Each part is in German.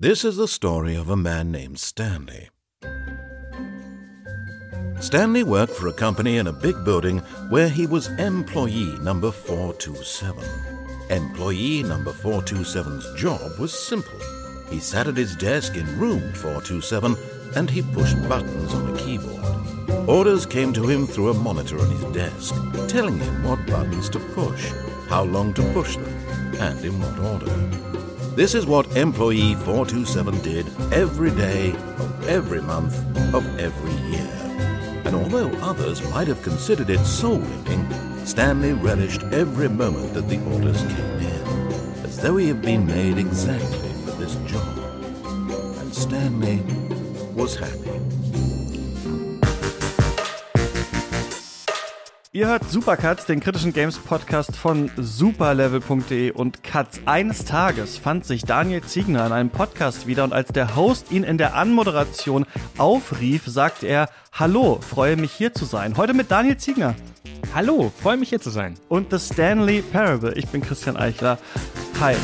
This is the story of a man named Stanley. Stanley worked for a company in a big building where he was employee number 427. Employee number 427's job was simple. He sat at his desk in room 427 and he pushed buttons on a keyboard. Orders came to him through a monitor on his desk, telling him what buttons to push, how long to push them, and in what order. This is what employee 427 did every day of every month of every year. And although others might have considered it soul winning, Stanley relished every moment that the orders came in, as though he had been made exactly for this job. And Stanley was happy. Ihr hört Supercuts, den kritischen Games Podcast von superlevel.de und Cuts. Eines Tages fand sich Daniel Ziegner in einem Podcast wieder und als der Host ihn in der Anmoderation aufrief, sagte er, Hallo, freue mich hier zu sein. Heute mit Daniel Ziegner. Hallo, freue mich hier zu sein. Und The Stanley Parable. Ich bin Christian Eichler. Hi.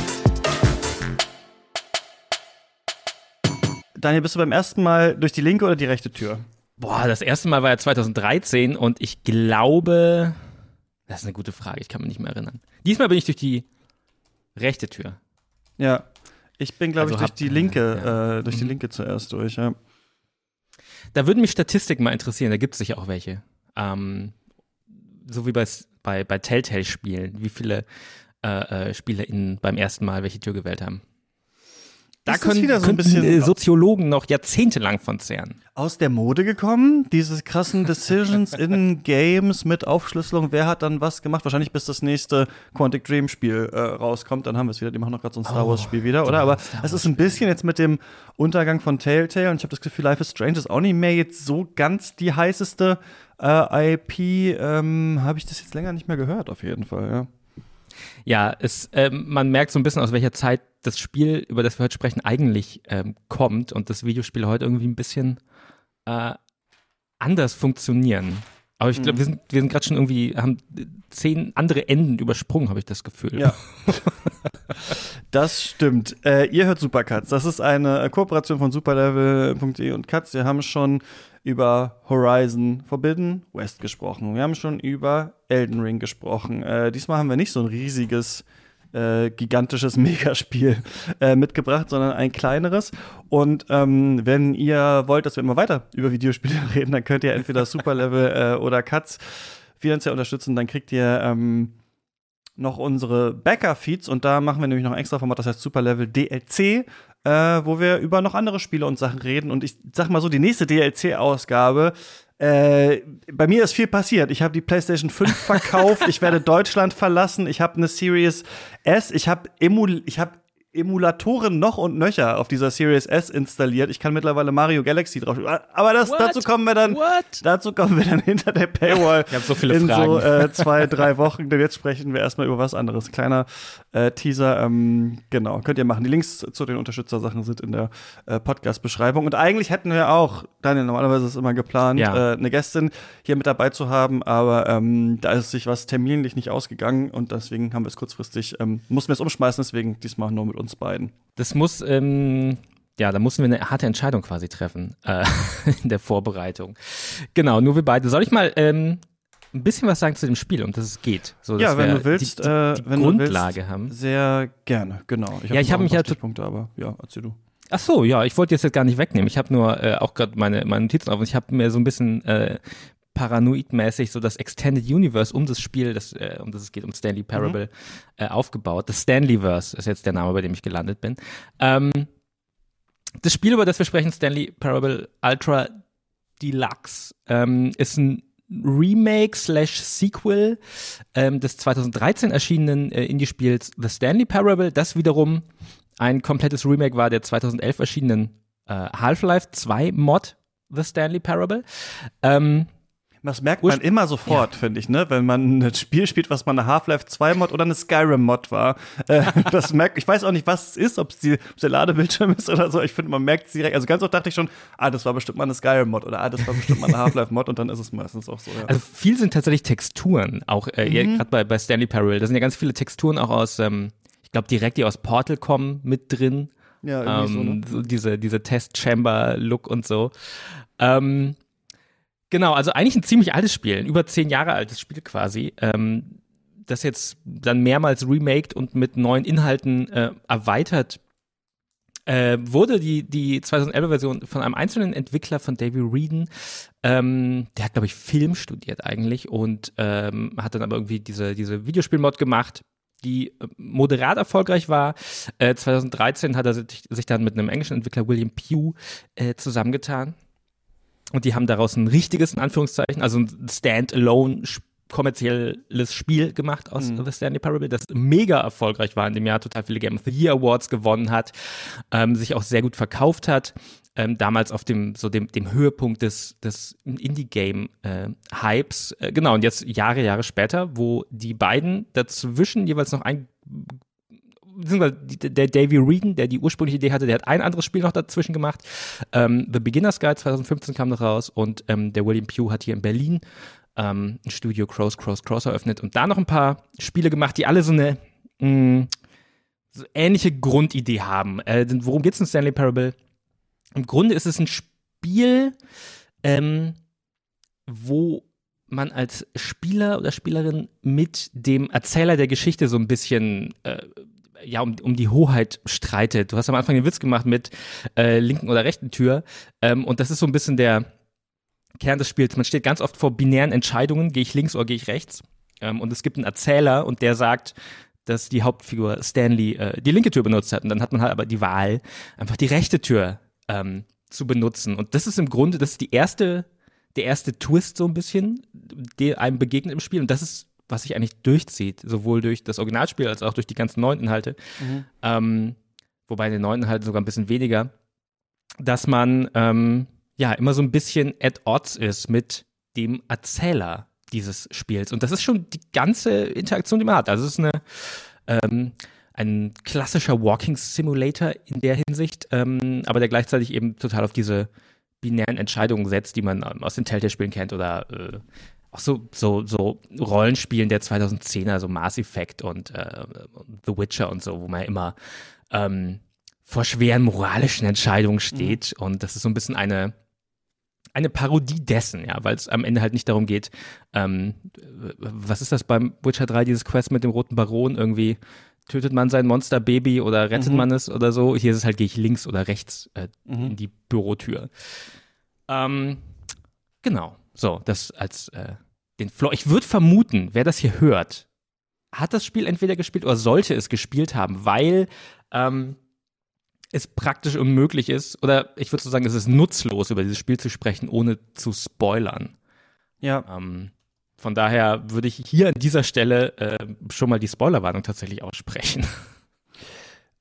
Daniel, bist du beim ersten Mal durch die linke oder die rechte Tür? Boah, das erste Mal war ja 2013 und ich glaube, das ist eine gute Frage, ich kann mich nicht mehr erinnern. Diesmal bin ich durch die rechte Tür. Ja, ich bin, glaube Also ich, durch hab- die linke, ja. äh, durch die Mhm. linke zuerst durch, ja. Da würden mich Statistiken mal interessieren, da gibt es sicher auch welche. Ähm, so wie bei, bei, bei Telltale-Spielen, wie viele äh, äh, SpielerInnen beim ersten Mal welche Tür gewählt haben. Da können, wieder so ein bisschen- äh, Soziologen noch jahrzehntelang von zehren. Aus der Mode gekommen, diese krassen Decisions in Games mit Aufschlüsselung, wer hat dann was gemacht? Wahrscheinlich bis das nächste Quantic Dream Spiel äh, rauskommt, dann haben wir es wieder, die machen noch gerade so ein Star Oh, Wars Spiel wieder, oder? Aber es ist ein bisschen jetzt mit dem Untergang von Telltale und ich habe das Gefühl, Life is Strange ist auch nicht mehr jetzt so ganz die heißeste äh, IP, ähm, habe ich das jetzt länger nicht mehr gehört, auf jeden Fall, ja. Ja, es, ähm, man merkt so ein bisschen, aus welcher Zeit das Spiel, über das wir heute sprechen, eigentlich ähm, kommt und das Videospiel heute irgendwie ein bisschen äh, anders funktionieren. Aber ich glaube, wir sind, wir sind gerade schon irgendwie, haben zehn andere Enden übersprungen, habe ich das Gefühl. Ja. Das stimmt. Äh, ihr hört Supercuts. Das ist eine äh, Kooperation von superlevel.de und Cuts. Wir haben schon über Horizon Forbidden West gesprochen. Wir haben schon über Elden Ring gesprochen. Äh, diesmal haben wir nicht so ein riesiges, äh, gigantisches Megaspiel äh, mitgebracht, sondern ein kleineres. Und ähm, wenn ihr wollt, dass wir immer weiter über Videospiele reden, dann könnt ihr entweder Superlevel äh, oder Cuts finanziell unterstützen. Dann kriegt ihr ähm, noch unsere Backer-Feeds und da machen wir nämlich noch ein extra Format, das heißt Superlevel DLC, äh, wo wir über noch andere Spiele und Sachen reden. Und ich sag mal so, die nächste DLC-Ausgabe, äh, bei mir ist viel passiert. Ich habe die PlayStation 5 verkauft, ich werde Deutschland verlassen, ich habe eine Series S, ich habe Emul ich habe Emulatoren noch und nöcher auf dieser Series S installiert. Ich kann mittlerweile Mario Galaxy drauf. Aber das, What? dazu kommen wir dann. What? Dazu kommen wir dann hinter der Paywall. Ich hab so viele in Fragen. so äh, zwei, drei Wochen. Denn jetzt sprechen wir erstmal über was anderes. Kleiner äh, Teaser. Ähm, genau, könnt ihr machen. Die Links zu den Unterstützersachen sind in der äh, Podcast-Beschreibung. Und eigentlich hätten wir auch, Daniel, normalerweise ist immer geplant, Ja. äh, eine Gästin hier mit dabei zu haben. Aber ähm, da ist sich was terminlich nicht ausgegangen. Und deswegen haben wir es kurzfristig, ähm, mussten wir es umschmeißen. Deswegen diesmal nur mit uns beiden. Das muss, ähm, ja, da mussten wir eine harte Entscheidung quasi treffen äh, in der Vorbereitung. Genau, nur wir beide. Soll ich mal ähm, ein bisschen was sagen zu dem Spiel, um das es geht? So, Ja, dass wenn du willst, die, die, äh, die wenn du Grundlage willst, haben. Sehr gerne, genau. Ja, ich noch hab ein mich ja Stichpunkte, aber ja, erzähl du. Ach so, ja, ich wollte jetzt gar nicht wegnehmen. Ich habe nur äh, auch gerade meine, meine Notizen auf und ich habe mir so ein bisschen äh, paranoidmäßig so das Extended Universe um das Spiel, das, äh, um das es geht, um Stanley Parable, äh, aufgebaut. Das Stanleyverse ist jetzt der Name, bei dem ich gelandet bin. Ähm, das Spiel, über das wir sprechen, Stanley Parable Ultra Deluxe, ähm, ist ein Remake slash Sequel ähm, des 2013 erschienenen äh, Indie-Spiels The Stanley Parable, das wiederum ein komplettes Remake war der 2011 erschienenen äh, Half-Life 2 Mod The Stanley Parable. Ähm, Das merkt man immer sofort, finde ich, ne? Wenn man ein Spiel spielt, was mal eine Half-Life 2 Mod oder eine Skyrim Mod war. Äh, das merkt, ich weiß auch nicht, was es ist, ob es die- der Ladebildschirm ist oder so. Ich finde, man merkt es direkt. Also ganz oft dachte ich schon, ah, das war bestimmt mal eine Skyrim Mod oder ah, das war bestimmt mal eine Half-Life Mod und dann ist es meistens auch so. Ja. Also viel sind tatsächlich Texturen, auch äh, Mhm. gerade bei, bei Stanley Parable. Da sind ja ganz viele Texturen auch aus, ähm, ich glaube direkt die aus Portal kommen mit drin. Ja, irgendwie so, Ähm, ne? so diese, diese Test-Chamber-Look und so. Ähm, genau, also eigentlich ein ziemlich altes Spiel, ein über zehn Jahre altes Spiel quasi. Ähm, das jetzt dann mehrmals remaked und mit neuen Inhalten äh, erweitert äh, wurde die, die 2011-Version von einem einzelnen Entwickler von David Reeden. Ähm, der hat, glaube ich, Film studiert eigentlich und ähm, hat dann aber irgendwie diese, diese Videospielmod gemacht, die äh, moderat erfolgreich war. Äh, 2013 hat er sich, sich dann mit einem englischen Entwickler William Pugh äh, zusammengetan. Und die haben daraus ein richtiges, in Anführungszeichen, also ein Standalone kommerzielles Spiel gemacht aus Mhm. The Stanley Parable, das mega erfolgreich war in dem Jahr, total viele Game of the Year Awards gewonnen hat, ähm, sich auch sehr gut verkauft hat. Ähm, damals auf dem so dem, dem Höhepunkt des, des Indie-Game-Hypes. Äh, genau, und jetzt Jahre, Jahre später, wo die beiden dazwischen jeweils noch ein beziehungsweise der Davy Regan, der die ursprüngliche Idee hatte, der hat ein anderes Spiel noch dazwischen gemacht. Ähm, The Beginner's Guide 2015 kam noch raus und ähm, der William Pugh hat hier in Berlin ähm, ein Studio Crows, Crows, Cross eröffnet und da noch ein paar Spiele gemacht, die alle so eine mh, so ähnliche Grundidee haben. Äh, worum geht's in Stanley Parable? Im Grunde ist es ein Spiel, ähm, wo man als Spieler oder Spielerin mit dem Erzähler der Geschichte so ein bisschen äh, ja, um, um die Hoheit streitet. Du hast am Anfang den Witz gemacht mit äh, linken oder rechten Tür. Ähm, und das ist so ein bisschen der Kern des Spiels. Man steht ganz oft vor binären Entscheidungen, gehe ich links oder gehe ich rechts. Ähm, und es gibt einen Erzähler und der sagt, dass die Hauptfigur Stanley äh, die linke Tür benutzt hat. Und dann hat man halt aber die Wahl, einfach die rechte Tür ähm, zu benutzen. Und das ist im Grunde, das ist die erste, der erste Twist so ein bisschen, der einem begegnet im Spiel. Und das ist, was sich eigentlich durchzieht, sowohl durch das Originalspiel als auch durch die ganzen neuen Inhalte. Ähm, wobei in den neuen Inhalten sogar ein bisschen weniger, dass man ähm, ja immer so ein bisschen at odds ist mit dem Erzähler dieses Spiels. Und das ist schon die ganze Interaktion, die man hat. Also es ist eine ähm, ein klassischer Walking Simulator in der Hinsicht, ähm, aber der gleichzeitig eben total auf diese binären Entscheidungen setzt, die man ähm, aus den Telltale-Spielen kennt oder äh, auch so, so, so Rollenspielen der 2010er, so Mass Effect und äh, The Witcher und so, wo man immer ähm, vor schweren moralischen Entscheidungen steht. Und das ist so ein bisschen eine, eine Parodie dessen, ja, weil es am Ende halt nicht darum geht, ähm, was ist das beim Witcher 3, dieses Quest mit dem roten Baron irgendwie? Tötet man sein Monsterbaby oder rettet Mhm. man es oder so? Hier ist es halt, gehe ich links oder rechts äh, Mhm. in die Bürotür. Ähm, genau. So, das als äh, den Floor. Ich würde vermuten, wer das hier hört, hat das Spiel entweder gespielt oder sollte es gespielt haben, weil ähm, es praktisch unmöglich ist, oder ich würde so sagen, es ist nutzlos, über dieses Spiel zu sprechen, ohne zu spoilern. Ja, Ähm, von daher würde ich hier an dieser Stelle äh, schon mal die Spoilerwarnung tatsächlich aussprechen.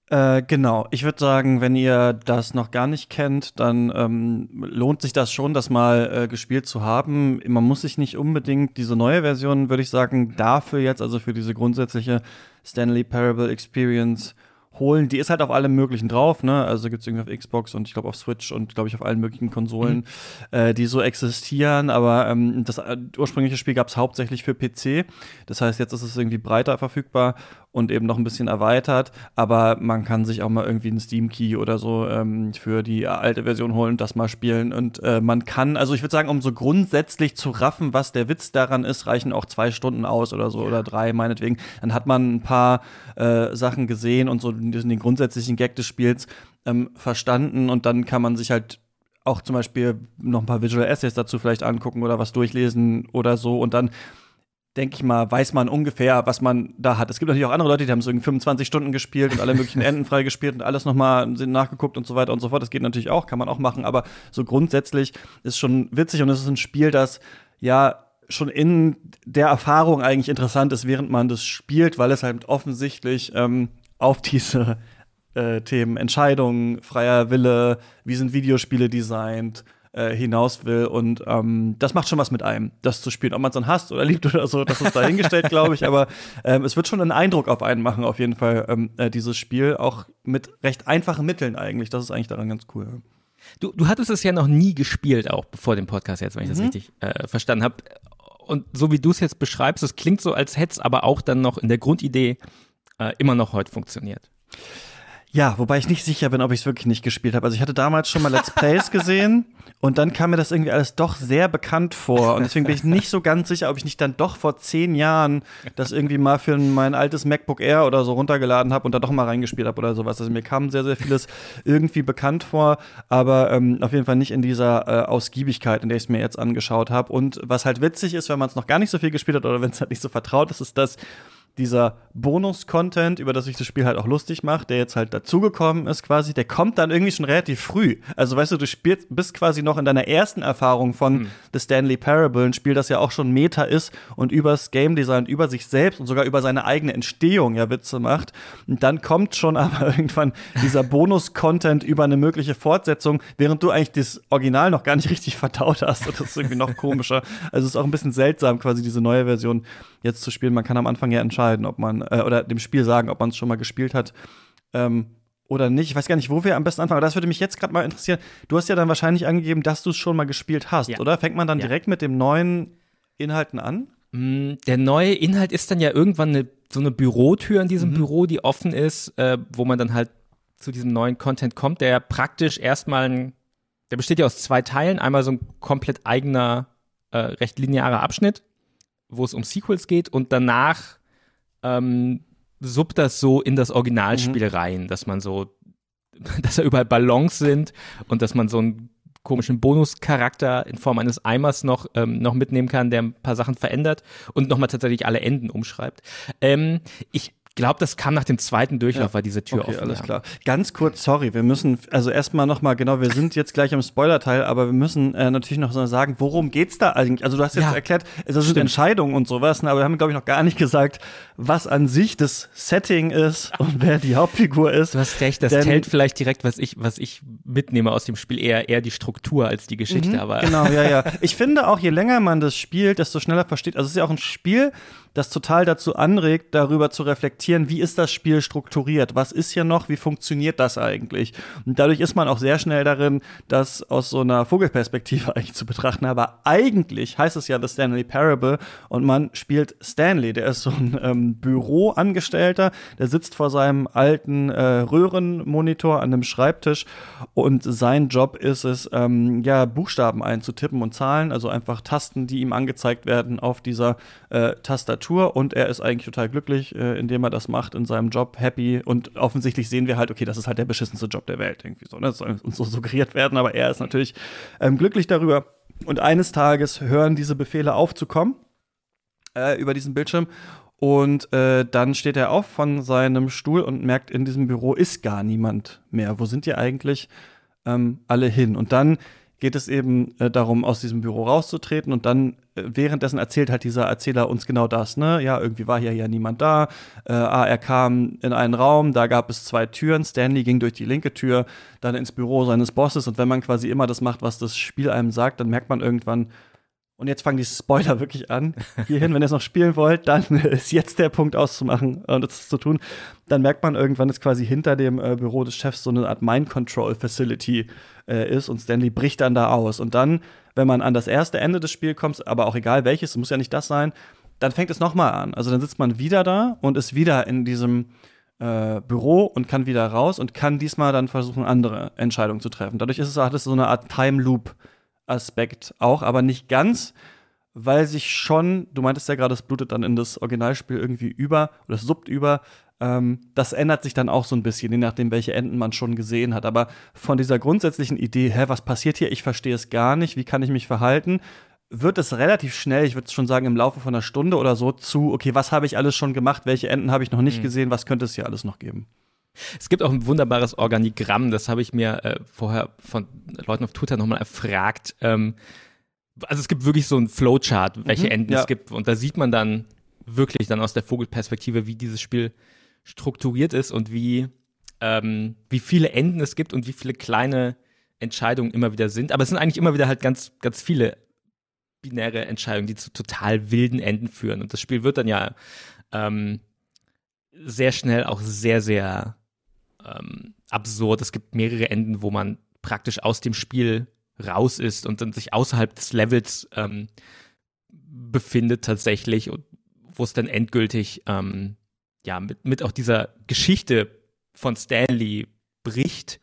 Äh, genau. Ich würde sagen, wenn ihr das noch gar nicht kennt, dann ähm, lohnt sich das schon, das mal äh, gespielt zu haben. Man muss sich nicht unbedingt diese neue Version, würde ich sagen, dafür jetzt, also für diese grundsätzliche Stanley Parable Experience holen. Die ist halt auf allem möglichen drauf, ne? Also gibt's irgendwie auf Xbox und ich glaube auf Switch und glaube ich auf allen möglichen Konsolen, äh, die so existieren. Aber ähm, das äh, ursprüngliche Spiel gab's hauptsächlich für PC. Das heißt, jetzt ist es irgendwie breiter verfügbar und eben noch ein bisschen erweitert. Aber man kann sich auch mal irgendwie einen Steam Key oder so ähm, für die alte Version holen und das mal spielen. Und äh, man kann, also ich würde sagen, um so grundsätzlich zu raffen, was der Witz daran ist, reichen auch zwei Stunden aus oder so oder drei meinetwegen. Dann hat man ein paar äh, Sachen gesehen und so den, den grundsätzlichen Gag des Spiels ähm, verstanden und dann kann man sich halt auch zum Beispiel noch ein paar Visual Essays dazu vielleicht angucken oder was durchlesen oder so und dann denke ich mal, weiß man ungefähr, was man da hat. Es gibt natürlich auch andere Leute, die haben so irgendwie 25 Stunden gespielt und alle möglichen Enden freigespielt und alles nochmal sind nachgeguckt und so weiter und so fort. Das geht natürlich auch, kann man auch machen, aber so grundsätzlich ist schon witzig und es ist ein Spiel, das ja schon in der Erfahrung eigentlich interessant ist, während man das spielt, weil es halt offensichtlich ähm, auf diese äh, Themen Entscheidungen, freier Wille, wie sind Videospiele designt, äh, hinaus will. Und ähm, das macht schon was mit einem, das zu spielen. Ob man es dann hasst oder liebt oder so, das ist dahingestellt, glaube ich. Aber ähm, es wird schon einen Eindruck auf einen machen, auf jeden Fall, ähm, äh, dieses Spiel. Auch mit recht einfachen Mitteln eigentlich. Das ist eigentlich daran ganz cool. Du, du hattest es ja noch nie gespielt, auch bevor dem Podcast jetzt, wenn ich das Mhm. richtig äh, verstanden habe. Und so wie du es jetzt beschreibst, es klingt so, als hätte es aber auch dann noch in der Grundidee äh, immer noch heute funktioniert. Ja, wobei ich nicht sicher bin, ob ich es wirklich nicht gespielt habe. Also ich hatte damals schon mal Let's Plays gesehen und dann kam mir das irgendwie alles doch sehr bekannt vor. Und deswegen bin ich nicht so ganz sicher, ob ich nicht dann doch vor zehn Jahren das irgendwie mal für mein altes MacBook Air oder so runtergeladen habe und da doch mal reingespielt habe oder sowas. Also mir kam sehr, sehr vieles irgendwie bekannt vor, aber ähm, auf jeden Fall nicht in dieser äh, Ausgiebigkeit, in der ich es mir jetzt angeschaut habe. Und was halt witzig ist, wenn man es noch gar nicht so viel gespielt hat oder wenn es halt nicht so vertraut ist, ist, dass dieser Bonus-Content, über das sich das Spiel halt auch lustig macht, der jetzt halt dazugekommen ist quasi, der kommt dann irgendwie schon relativ früh. Also weißt du, du spielst, bist quasi noch in deiner ersten Erfahrung von mhm. The Stanley Parable, ein Spiel, das ja auch schon Meta ist und übers Game Design, über sich selbst und sogar über seine eigene Entstehung ja Witze macht. Und dann kommt schon aber irgendwann dieser Bonus-Content über eine mögliche Fortsetzung, während du eigentlich das Original noch gar nicht richtig verdaut hast. Und das ist irgendwie noch komischer. Also es ist auch ein bisschen seltsam, quasi diese neue Version jetzt zu spielen. Man kann am Anfang ja entscheiden, ob man, äh, oder dem Spiel sagen, ob man es schon mal gespielt hat. Ähm, oder nicht. Ich weiß gar nicht, wo wir am besten anfangen, aber das würde mich jetzt gerade mal interessieren. Du hast ja dann wahrscheinlich angegeben, dass du es schon mal gespielt hast, ja. oder? Fängt man dann ja. direkt mit dem neuen Inhalten an? Mm, der neue Inhalt ist dann ja irgendwann eine, so eine Bürotür in diesem mhm. Büro, die offen ist, äh, wo man dann halt zu diesem neuen Content kommt, der praktisch erstmal ein, der besteht ja aus zwei Teilen. Einmal so ein komplett eigener, äh, recht linearer Abschnitt, wo es um Sequels geht und danach ähm, suppt das so in das Originalspiel mhm. rein, dass man so, dass da überall Ballons sind und dass man so einen komischen Bonuscharakter in Form eines Eimers noch, ähm, noch mitnehmen kann, der ein paar Sachen verändert und nochmal tatsächlich alle Enden umschreibt. Ähm, ich glaube, das kam nach dem zweiten Durchlauf, ja. war diese Tür okay, offen. Alles klar. Ganz kurz, sorry, wir müssen, also erstmal nochmal, genau, wir sind jetzt gleich am Spoiler-Teil, aber wir müssen äh, natürlich noch sagen, worum geht's da eigentlich? Also du hast jetzt ja, erklärt, es sind Entscheidungen und sowas, ne, aber wir haben, glaube ich, noch gar nicht gesagt, was an sich das Setting ist und wer die Hauptfigur ist. Du hast recht, das Denn, hält vielleicht direkt, was ich, was ich mitnehme aus dem Spiel, eher, eher die Struktur als die Geschichte, mhm, aber. Genau, ja, ja. Ich finde auch, je länger man das spielt, desto schneller versteht, also es ist ja auch ein Spiel, das total dazu anregt, darüber zu reflektieren, wie ist das Spiel strukturiert, was ist hier noch, wie funktioniert das eigentlich. Und dadurch ist man auch sehr schnell darin, das aus so einer Vogelperspektive eigentlich zu betrachten. Aber eigentlich heißt es ja The Stanley Parable und man spielt Stanley, der ist so ein ähm, Büroangestellter, der sitzt vor seinem alten äh, Röhrenmonitor an einem Schreibtisch und sein Job ist es, ähm, ja, Buchstaben einzutippen und Zahlen, also einfach Tasten, die ihm angezeigt werden auf dieser äh, Tastatur Tastatur und er ist eigentlich total glücklich, äh, indem er das macht in seinem Job, happy und offensichtlich sehen wir halt, okay, das ist halt der beschissenste Job der Welt, irgendwie so, ne? Das soll uns so suggeriert werden, aber er ist natürlich ähm, glücklich darüber. Und eines Tages hören diese Befehle auf zu kommen äh, über diesen Bildschirm und äh, dann steht er auf von seinem Stuhl und merkt, in diesem Büro ist gar niemand mehr. Wo sind die eigentlich ähm, alle hin? Und dann geht es eben äh, darum, aus diesem Büro rauszutreten und dann währenddessen erzählt halt dieser Erzähler uns genau das, ne? Ja, irgendwie war hier ja niemand da. Äh, ah, er kam in einen Raum, da gab es zwei Türen. Stanley ging durch die linke Tür, dann ins Büro seines Bosses und wenn man quasi immer das macht, was das Spiel einem sagt, dann merkt man irgendwann, und jetzt fangen die Spoiler wirklich an. Hierhin, wenn ihr es noch spielen wollt, dann ist jetzt der Punkt auszumachen und das zu tun. Dann merkt man irgendwann, dass quasi hinter dem äh, Büro des Chefs so eine Art Mind Control Facility äh, ist und Stanley bricht dann da aus. Und dann, wenn man an das erste Ende des Spiels kommt, aber auch egal welches, es muss ja nicht das sein, dann fängt es nochmal an. Also dann sitzt man wieder da und ist wieder in diesem äh, Büro und kann wieder raus und kann diesmal dann versuchen, andere Entscheidungen zu treffen. Dadurch ist es, es so eine Art Time Loop Aspekt auch, aber nicht ganz, weil sich schon, du meintest ja gerade, es blutet dann in das Originalspiel irgendwie über oder es suppt über. Ähm, das ändert sich dann auch so ein bisschen, je nachdem, welche Enden man schon gesehen hat. Aber von dieser grundsätzlichen Idee, hä, was passiert hier? Ich verstehe es gar nicht, wie kann ich mich verhalten? Wird es relativ schnell, ich würde schon sagen, im Laufe von einer Stunde oder so zu, okay, was habe ich alles schon gemacht, welche Enden habe ich noch nicht mhm. gesehen, was könnte es hier alles noch geben? Es gibt auch ein wunderbares Organigramm, das habe ich mir äh, vorher von Leuten auf Twitter nochmal erfragt. Ähm, also es gibt wirklich so ein Flowchart, welche mhm, Enden ja. es gibt. Und da sieht man dann wirklich dann aus der Vogelperspektive, wie dieses Spiel strukturiert ist und wie, ähm, wie viele Enden es gibt und wie viele kleine Entscheidungen immer wieder sind. Aber es sind eigentlich immer wieder halt ganz, ganz viele binäre Entscheidungen, die zu total wilden Enden führen. Und das Spiel wird dann ja ähm, sehr schnell auch sehr, sehr ähm, absurd. Es gibt mehrere Enden, wo man praktisch aus dem Spiel raus ist und dann sich außerhalb des Levels ähm, befindet tatsächlich und wo es dann endgültig ähm, ja mit, mit auch dieser Geschichte von Stanley bricht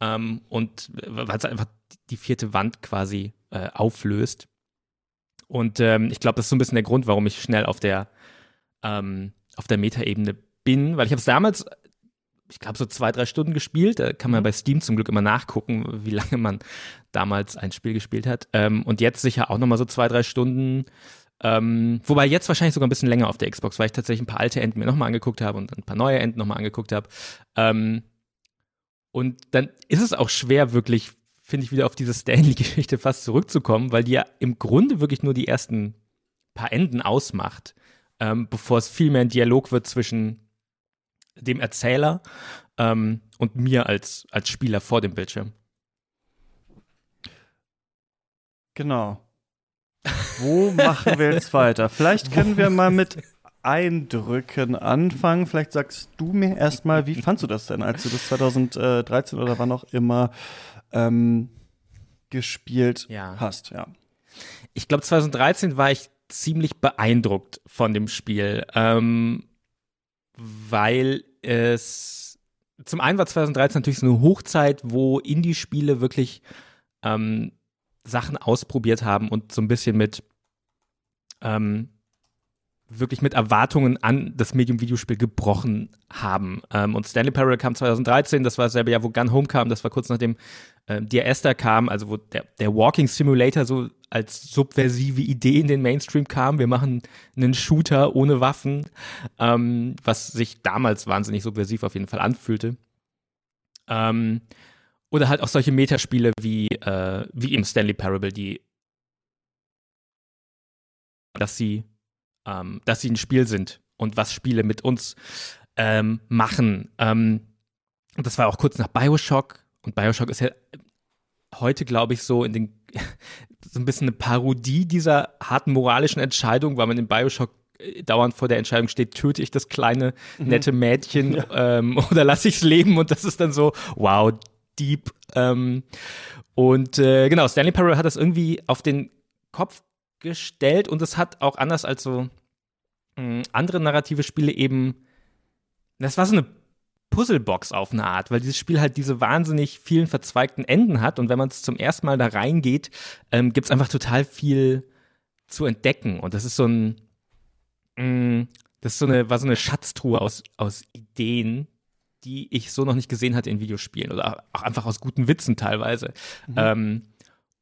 ähm, und weil es einfach die vierte Wand quasi äh, auflöst. Und ähm, ich glaube, das ist so ein bisschen der Grund, warum ich schnell auf der, ähm, auf der Metaebene bin, weil ich habe es damals, ich glaube, so zwei, drei Stunden gespielt. Da kann man mhm. bei Steam zum Glück immer nachgucken, wie lange man damals ein Spiel gespielt hat. Ähm, und jetzt sicher auch nochmal so zwei, drei Stunden. Ähm, wobei jetzt wahrscheinlich sogar ein bisschen länger auf der Xbox, weil ich tatsächlich ein paar alte Enden mir nochmal angeguckt habe und ein paar neue Enden nochmal angeguckt habe. Ähm, und dann ist es auch schwer, wirklich finde ich, wieder auf diese Stanley-Geschichte fast zurückzukommen, weil die ja im Grunde wirklich nur die ersten paar Enden ausmacht, ähm, bevor es viel mehr ein Dialog wird zwischen dem Erzähler ähm, und mir als, als Spieler vor dem Bildschirm. Genau. Wo machen wir jetzt weiter? Vielleicht können wir mal mit Eindrücken anfangen. Vielleicht sagst du mir erstmal, wie fandst du das denn, als du das 2013 oder wann auch immer ähm, gespielt ja. hast, ja. Ich glaube, 2013 war ich ziemlich beeindruckt von dem Spiel, ähm, weil es zum einen war 2013 natürlich so eine Hochzeit, wo Indie-Spiele wirklich ähm, Sachen ausprobiert haben und so ein bisschen mit ähm, wirklich mit Erwartungen an das Medium Videospiel gebrochen haben. Ähm, und Stanley Parallel kam 2013, das war dasselbe Jahr, wo Gun Home kam, das war kurz nachdem äh, Dear Esther kam, also wo der, der Walking Simulator so als subversive Idee in den Mainstream kam. Wir machen einen Shooter ohne Waffen, ähm, was sich damals wahnsinnig subversiv auf jeden Fall anfühlte. Ähm, oder halt auch solche Metaspiele wie, äh, wie im Stanley Parable, die dass sie ähm, dass sie ein Spiel sind und was Spiele mit uns ähm, machen. Ähm, das war auch kurz nach Bioshock und Bioshock ist ja heute, glaube ich, so in den so ein bisschen eine Parodie dieser harten moralischen Entscheidung, weil man in Bioshock äh, dauernd vor der Entscheidung steht, töte ich das kleine, mhm. nette Mädchen ja. ähm, oder lasse ich es leben und das ist dann so, wow, deep. Ähm, und äh, genau, Stanley Parable hat das irgendwie auf den Kopf gestellt und es hat auch anders als so hm, andere narrative Spiele eben, das war so eine Puzzlebox auf eine Art, weil dieses Spiel halt diese wahnsinnig vielen verzweigten Enden hat und wenn man es zum ersten Mal da reingeht, ähm, gibt es einfach total viel zu entdecken und das ist so ein, mh, hm, das ist so eine, war so eine Schatztruhe aus, aus Ideen, die ich so noch nicht gesehen hatte in Videospielen oder auch einfach aus guten Witzen teilweise. Mhm. Ähm,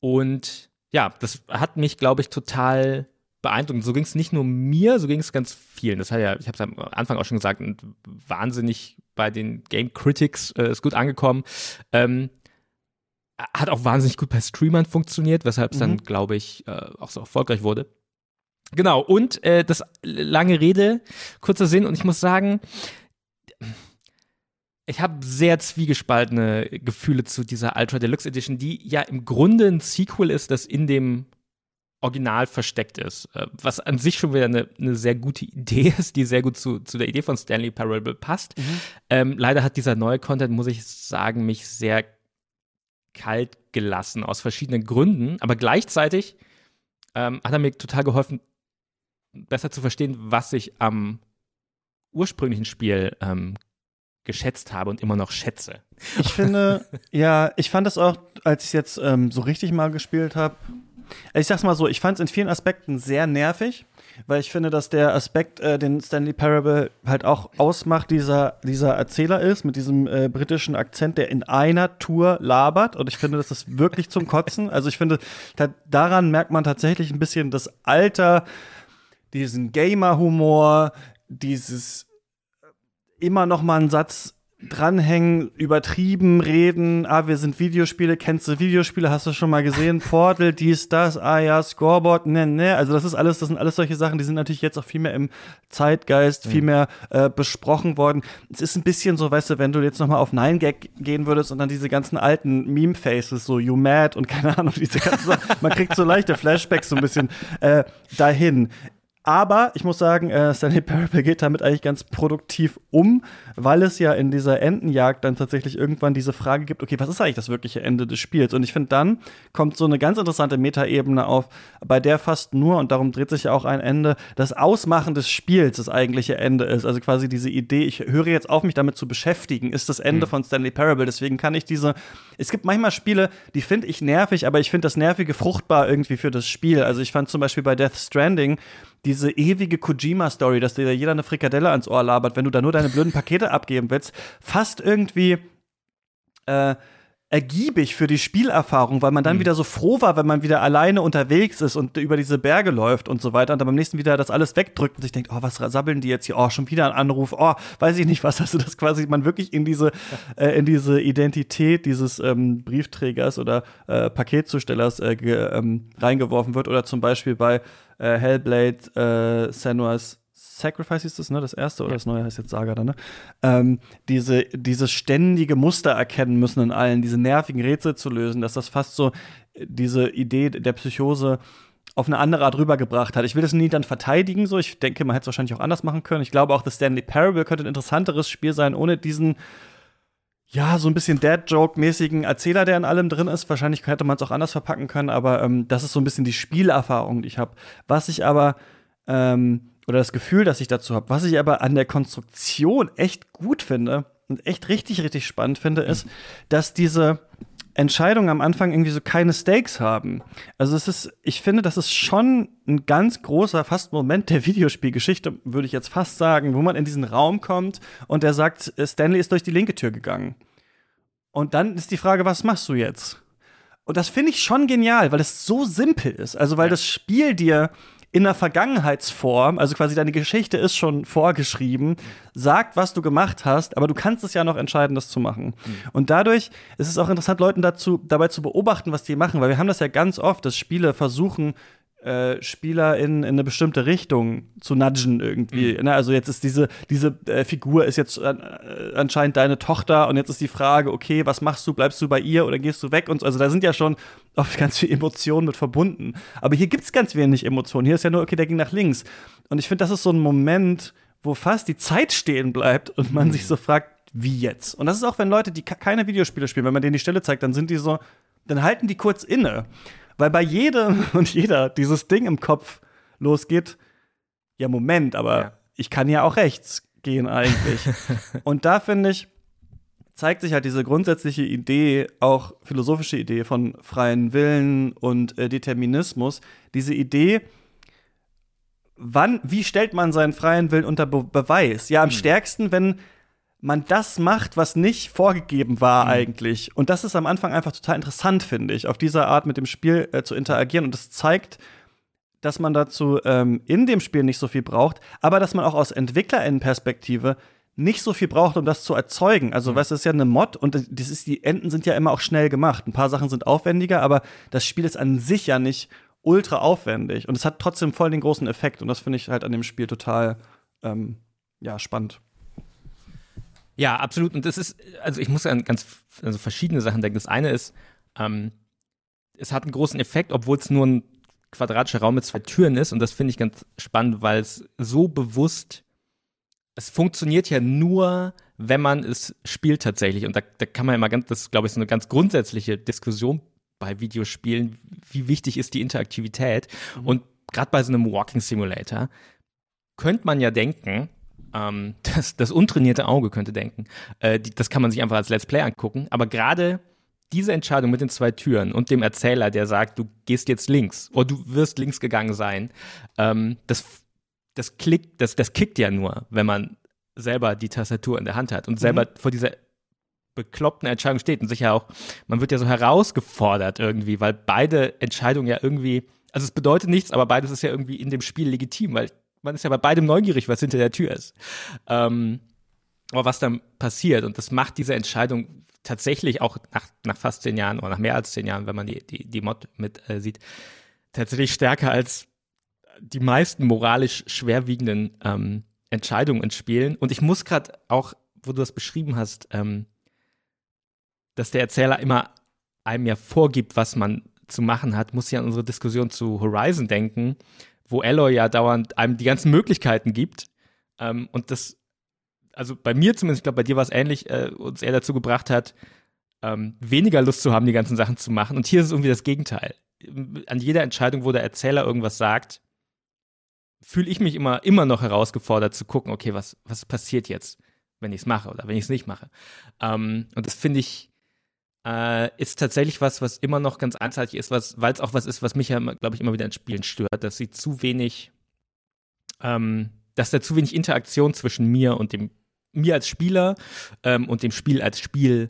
und ja, das hat mich, glaube ich, total beeindruckend. So ging es nicht nur mir, so ging es ganz vielen. Das hat ja, ich habe es am Anfang auch schon gesagt, wahnsinnig bei den Game Critics äh, ist gut angekommen. Ähm, hat auch wahnsinnig gut bei Streamern funktioniert, weshalb es mhm. dann, glaube ich, äh, auch so erfolgreich wurde. Genau, und äh, das lange Rede, kurzer Sinn, und ich muss sagen, ich habe sehr zwiegespaltene Gefühle zu dieser Ultra Deluxe Edition, die ja im Grunde ein Sequel ist, das in dem Original versteckt ist. Äh, was an sich schon wieder eine, eine sehr gute Idee ist, die sehr gut zu, zu der Idee von Stanley Parable passt. Mhm. Ähm, leider hat dieser neue Content, muss ich sagen, mich sehr kalt gelassen, aus verschiedenen Gründen. Aber gleichzeitig ähm, hat er mir total geholfen, besser zu verstehen, was ich am ursprünglichen Spiel ähm, geschätzt habe und immer noch schätze. Ich finde, ja, ich fand das auch, als ich es jetzt ähm, so richtig mal gespielt habe. Ich sag's mal so, ich fand es in vielen Aspekten sehr nervig, weil ich finde, dass der Aspekt, äh, den Stanley Parable halt auch ausmacht, dieser, dieser Erzähler ist, mit diesem äh, britischen Akzent, der in einer Tour labert. Und ich finde, das ist wirklich zum Kotzen. Also ich finde, da, daran merkt man tatsächlich ein bisschen das Alter, diesen Gamer-Humor, dieses immer noch mal einen Satz dranhängen, übertrieben reden, ah, wir sind Videospiele, kennst du Videospiele, hast du schon mal gesehen, Portal, dies, das, ah ja, Scoreboard, ne, ne, also das ist alles, das sind alles solche Sachen, die sind natürlich jetzt auch viel mehr im Zeitgeist, mhm. viel mehr äh, besprochen worden. Es ist ein bisschen so, weißt du, wenn du jetzt noch mal auf Nine Gag gehen würdest und dann diese ganzen alten Meme-Faces, so You Mad und keine Ahnung, diese ganzen, man kriegt so leichte Flashbacks so ein bisschen äh, dahin Aber ich muss sagen, äh, Stanley Parable geht damit eigentlich ganz produktiv um, weil es ja in dieser Entenjagd dann tatsächlich irgendwann diese Frage gibt, okay, was ist eigentlich das wirkliche Ende des Spiels? Und ich finde, dann kommt so eine ganz interessante Metaebene auf, bei der fast nur, und darum dreht sich ja auch ein Ende, das Ausmachen des Spiels das eigentliche Ende ist. Also quasi diese Idee, ich höre jetzt auf, mich damit zu beschäftigen, ist das Ende mhm. von Stanley Parable. Deswegen kann ich diese, es gibt manchmal Spiele, die finde ich nervig, aber ich finde das Nervige fruchtbar irgendwie für das Spiel. Also ich fand zum Beispiel bei Death Stranding, diese ewige Kojima-Story, dass dir jeder eine Frikadelle ans Ohr labert, wenn du da nur deine blöden Pakete abgeben willst, fast irgendwie äh, ergiebig für die Spielerfahrung, weil man dann mhm. wieder so froh war, wenn man wieder alleine unterwegs ist und über diese Berge läuft und so weiter und dann beim nächsten wieder das alles wegdrückt und sich denkt, oh, was sabbeln die jetzt hier? Oh, schon wieder ein Anruf. Oh, weiß ich nicht was. Also das quasi man wirklich in diese äh, in diese Identität dieses ähm, Briefträgers oder äh, Paketzustellers äh, ähm, reingeworfen wird oder zum Beispiel bei äh, Hellblade, äh, Senua's Sacrifice ist das, ne? Das erste oder das neue heißt jetzt Saga dann, ne? Ähm, diese, dieses ständige Muster erkennen müssen in allen, diese nervigen Rätsel zu lösen, dass das fast so äh, diese Idee der Psychose auf eine andere Art rübergebracht hat. Ich will das nie dann verteidigen, so. Ich denke, man hätte es wahrscheinlich auch anders machen können. Ich glaube auch, dass Stanley Parable könnte ein interessanteres Spiel sein, ohne diesen ja, so ein bisschen Dad-Joke-mäßigen Erzähler, der in allem drin ist. Wahrscheinlich hätte man es auch anders verpacken können, aber ähm, das ist so ein bisschen die Spielerfahrung, die ich habe. Was ich aber ähm, oder das Gefühl, das ich dazu habe. Was ich aber an der Konstruktion echt gut finde und echt richtig, richtig spannend finde, ist, dass diese Entscheidungen am Anfang irgendwie so keine Stakes haben. Also es ist, ich finde, das ist schon ein ganz großer, fast Moment der Videospielgeschichte, würde ich jetzt fast sagen, wo man in diesen Raum kommt und der sagt, Stanley ist durch die linke Tür gegangen. Und dann ist die Frage, was machst du jetzt? Und das finde ich schon genial, weil es so simpel ist. Also weil ja. das Spiel dir in der Vergangenheitsform, also quasi deine Geschichte ist schon vorgeschrieben, sagt, was du gemacht hast, aber du kannst es ja noch entscheiden, das zu machen. Mhm. Und dadurch ist es auch interessant, Leuten dazu, dabei zu beobachten, was die machen, weil wir haben das ja ganz oft, dass Spiele versuchen, äh, Spieler in, in eine bestimmte Richtung zu nudgen irgendwie. Mhm. Ne? Also jetzt ist diese, diese äh, Figur ist jetzt äh, anscheinend deine Tochter und jetzt ist die Frage, okay, was machst du? Bleibst du bei ihr oder gehst du weg? Und so. also da sind ja schon oft ganz viele Emotionen mit verbunden. Aber hier gibt es ganz wenig Emotionen. Hier ist ja nur, okay, der ging nach links. Und ich finde, das ist so ein Moment, wo fast die Zeit stehen bleibt und man mhm. sich so fragt, wie jetzt? Und das ist auch, wenn Leute, die keine Videospiele spielen, wenn man denen die Stelle zeigt, dann sind die so, dann halten die kurz inne. Weil bei jedem und jeder dieses Ding im Kopf losgeht, ja, Moment, aber ja. ich kann ja auch rechts gehen eigentlich. und da finde ich, zeigt sich halt diese grundsätzliche Idee, auch philosophische Idee von freien Willen und äh, Determinismus. Diese Idee, wann, wie stellt man seinen freien Willen unter Be Beweis? Ja, am hm. stärksten, wenn man das macht, was nicht vorgegeben war mhm. eigentlich. Und das ist am Anfang einfach total interessant, finde ich, auf diese Art mit dem Spiel äh, zu interagieren. Und das zeigt, dass man dazu ähm, in dem Spiel nicht so viel braucht, aber dass man auch aus EntwicklerInnen-Perspektive nicht so viel braucht, um das zu erzeugen. Also, mhm. weißt du, das ist ja eine Mod und das ist, die Enden sind ja immer auch schnell gemacht. Ein paar Sachen sind aufwendiger, aber das Spiel ist an sich ja nicht ultra aufwendig. Und es hat trotzdem voll den großen Effekt. Und das finde ich halt an dem Spiel total ähm, ja, spannend. Ja, absolut. Und das ist, also ich muss an ganz also verschiedene Sachen denken. Das eine ist, ähm, es hat einen großen Effekt, obwohl es nur ein quadratischer Raum mit zwei Türen ist. Und das finde ich ganz spannend, weil es so bewusst, es funktioniert ja nur, wenn man es spielt tatsächlich. Und da, da kann man ja mal ganz, das ist, glaube ich, so eine ganz grundsätzliche Diskussion bei Videospielen. Wie wichtig ist die Interaktivität? Mhm. Und gerade bei so einem Walking Simulator könnte man ja denken, ähm, das, das untrainierte Auge könnte denken. Äh, die, das kann man sich einfach als Let's Play angucken. Aber gerade diese Entscheidung mit den zwei Türen und dem Erzähler, der sagt, du gehst jetzt links oder du wirst links gegangen sein, ähm, das, das, klickt, das, das kickt ja nur, wenn man selber die Tastatur in der Hand hat und selber mhm. vor dieser bekloppten Entscheidung steht und sich ja auch, man wird ja so herausgefordert irgendwie, weil beide Entscheidungen ja irgendwie, also es bedeutet nichts, aber beides ist ja irgendwie in dem Spiel legitim, weil man ist ja bei beidem neugierig, was hinter der Tür ist. Ähm, aber was dann passiert, und das macht diese Entscheidung tatsächlich auch nach, nach fast zehn Jahren oder nach mehr als zehn Jahren, wenn man die, die, die Mod mit äh, sieht, tatsächlich stärker als die meisten moralisch schwerwiegenden ähm, Entscheidungen in Spielen. Und ich muss gerade auch, wo du das beschrieben hast, ähm, dass der Erzähler immer einem ja vorgibt, was man zu machen hat, muss ich an unsere Diskussion zu Horizon denken, wo Alloy ja dauernd einem die ganzen Möglichkeiten gibt. Ähm, und das, also bei mir zumindest, ich glaube, bei dir war es ähnlich, äh, uns eher dazu gebracht hat, ähm, weniger Lust zu haben, die ganzen Sachen zu machen. Und hier ist es irgendwie das Gegenteil. An jeder Entscheidung, wo der Erzähler irgendwas sagt, fühle ich mich immer, immer noch herausgefordert zu gucken, okay, was, was passiert jetzt, wenn ich es mache oder wenn ich es nicht mache. Ähm, und das finde ich, äh, ist tatsächlich was, was immer noch ganz einseitig ist, weil es auch was ist, was mich ja, glaube ich, immer wieder in Spielen stört, dass sie zu wenig, ähm, dass da zu wenig Interaktion zwischen mir und dem, mir als Spieler ähm, und dem Spiel als Spiel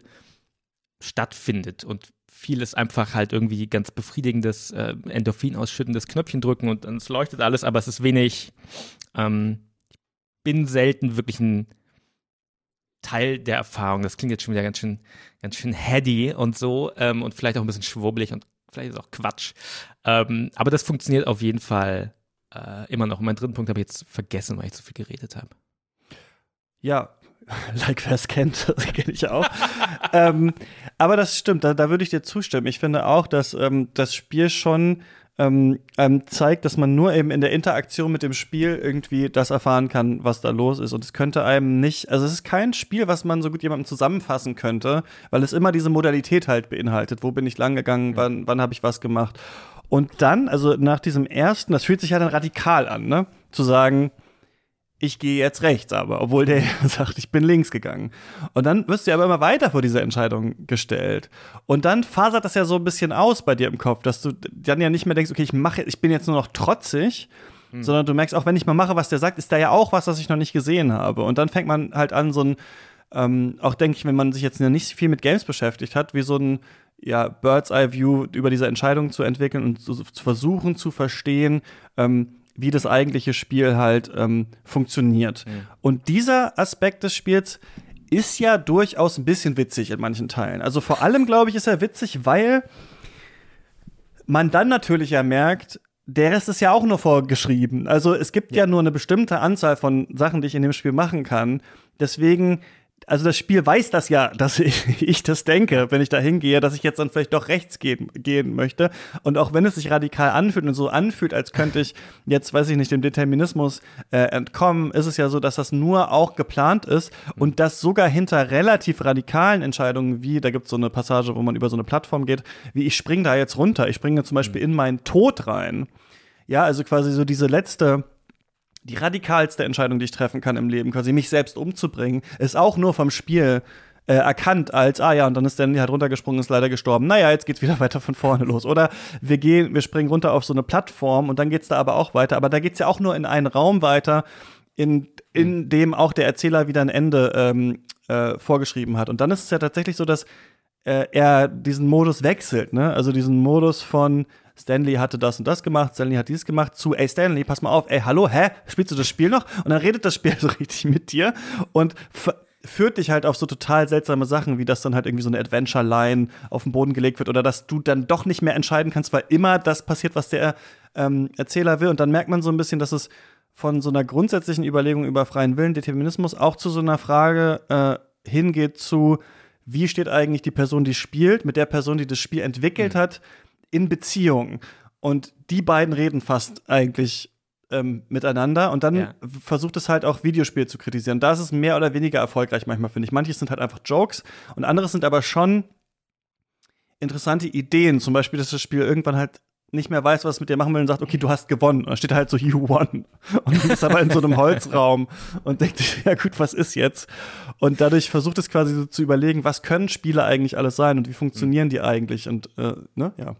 stattfindet und vieles einfach halt irgendwie ganz befriedigendes äh, Endorphin ausschüttendes Knöpfchen drücken und dann es leuchtet alles, aber es ist wenig. Ähm, ich bin selten wirklich ein Teil der Erfahrung. Das klingt jetzt schon wieder ganz schön, ganz schön heady und so ähm, und vielleicht auch ein bisschen schwurbelig und vielleicht ist auch Quatsch. Ähm, aber das funktioniert auf jeden Fall äh, immer noch. Und meinen dritten Punkt habe ich jetzt vergessen, weil ich zu viel geredet habe. Ja, like wer es kennt, das kenne ich auch. ähm, aber das stimmt, da, da würde ich dir zustimmen. Ich finde auch, dass ähm, das Spiel schon ähm, ähm, zeigt, dass man nur eben in der Interaktion mit dem Spiel irgendwie das erfahren kann, was da los ist. Und es könnte einem nicht, also es ist kein Spiel, was man so gut jemandem zusammenfassen könnte, weil es immer diese Modalität halt beinhaltet. Wo bin ich lang gegangen, wann, wann habe ich was gemacht? Und dann, also nach diesem ersten, das fühlt sich ja dann radikal an, ne? Zu sagen, ich gehe jetzt rechts, aber obwohl der sagt, ich bin links gegangen. Und dann wirst du aber immer weiter vor diese Entscheidung gestellt. Und dann fasert das ja so ein bisschen aus bei dir im Kopf, dass du dann ja nicht mehr denkst, okay, ich mache, ich bin jetzt nur noch trotzig, hm. sondern du merkst auch, wenn ich mal mache, was der sagt, ist da ja auch was, was ich noch nicht gesehen habe. Und dann fängt man halt an, so ein, ähm, auch denke ich, wenn man sich jetzt nicht viel mit Games beschäftigt hat, wie so ein ja, Bird's Eye View über diese Entscheidung zu entwickeln und zu, zu versuchen zu verstehen, ähm, wie das eigentliche Spiel halt ähm, funktioniert. Mhm. Und dieser Aspekt des Spiels ist ja durchaus ein bisschen witzig in manchen Teilen. Also vor allem, glaube ich, ist er witzig, weil man dann natürlich ja merkt, der Rest ist ja auch nur vorgeschrieben. Also es gibt ja. ja nur eine bestimmte Anzahl von Sachen, die ich in dem Spiel machen kann. Deswegen also das Spiel weiß das ja, dass ich, ich das denke, wenn ich da hingehe, dass ich jetzt dann vielleicht doch rechts gehen, gehen möchte. Und auch wenn es sich radikal anfühlt und so anfühlt, als könnte ich jetzt, weiß ich nicht, dem Determinismus äh, entkommen, ist es ja so, dass das nur auch geplant ist und das sogar hinter relativ radikalen Entscheidungen, wie, da gibt es so eine Passage, wo man über so eine Plattform geht, wie ich springe da jetzt runter, ich springe zum Beispiel in meinen Tod rein. Ja, also quasi so diese letzte die radikalste Entscheidung, die ich treffen kann im Leben, quasi mich selbst umzubringen, ist auch nur vom Spiel äh, erkannt als, ah ja, und dann ist Stanley halt runtergesprungen, ist leider gestorben. Naja, jetzt geht's wieder weiter von vorne los. Oder wir gehen, wir springen runter auf so eine Plattform und dann geht's da aber auch weiter. Aber da geht's ja auch nur in einen Raum weiter, in, in mhm. dem auch der Erzähler wieder ein Ende ähm, äh, vorgeschrieben hat. Und dann ist es ja tatsächlich so, dass äh, er diesen Modus wechselt, ne? Also diesen Modus von Stanley hatte das und das gemacht, Stanley hat dies gemacht, zu, ey Stanley, pass mal auf, ey, hallo, hä? Spielst du das Spiel noch? Und dann redet das Spiel so richtig mit dir und führt dich halt auf so total seltsame Sachen, wie dass dann halt irgendwie so eine Adventure-Line auf den Boden gelegt wird oder dass du dann doch nicht mehr entscheiden kannst, weil immer das passiert, was der ähm, Erzähler will. Und dann merkt man so ein bisschen, dass es von so einer grundsätzlichen Überlegung über freien Willen, Determinismus auch zu so einer Frage äh, hingeht zu, wie steht eigentlich die Person, die spielt, mit der Person, die das Spiel entwickelt mhm. hat, in Beziehung. Und die beiden reden fast eigentlich ähm, miteinander und dann ja. versucht es halt auch Videospiele zu kritisieren. Da ist es mehr oder weniger erfolgreich manchmal, finde ich. Manche sind halt einfach Jokes und andere sind aber schon interessante Ideen. Zum Beispiel, dass das Spiel irgendwann halt nicht mehr weiß, was es mit dir machen will und sagt, okay, du hast gewonnen. Und dann steht halt so, you won. Und du bist aber in so einem Holzraum und denkt sich, ja gut, was ist jetzt? Und dadurch versucht es quasi so zu überlegen, was können Spiele eigentlich alles sein und wie funktionieren die eigentlich? Und, äh, ne, ja.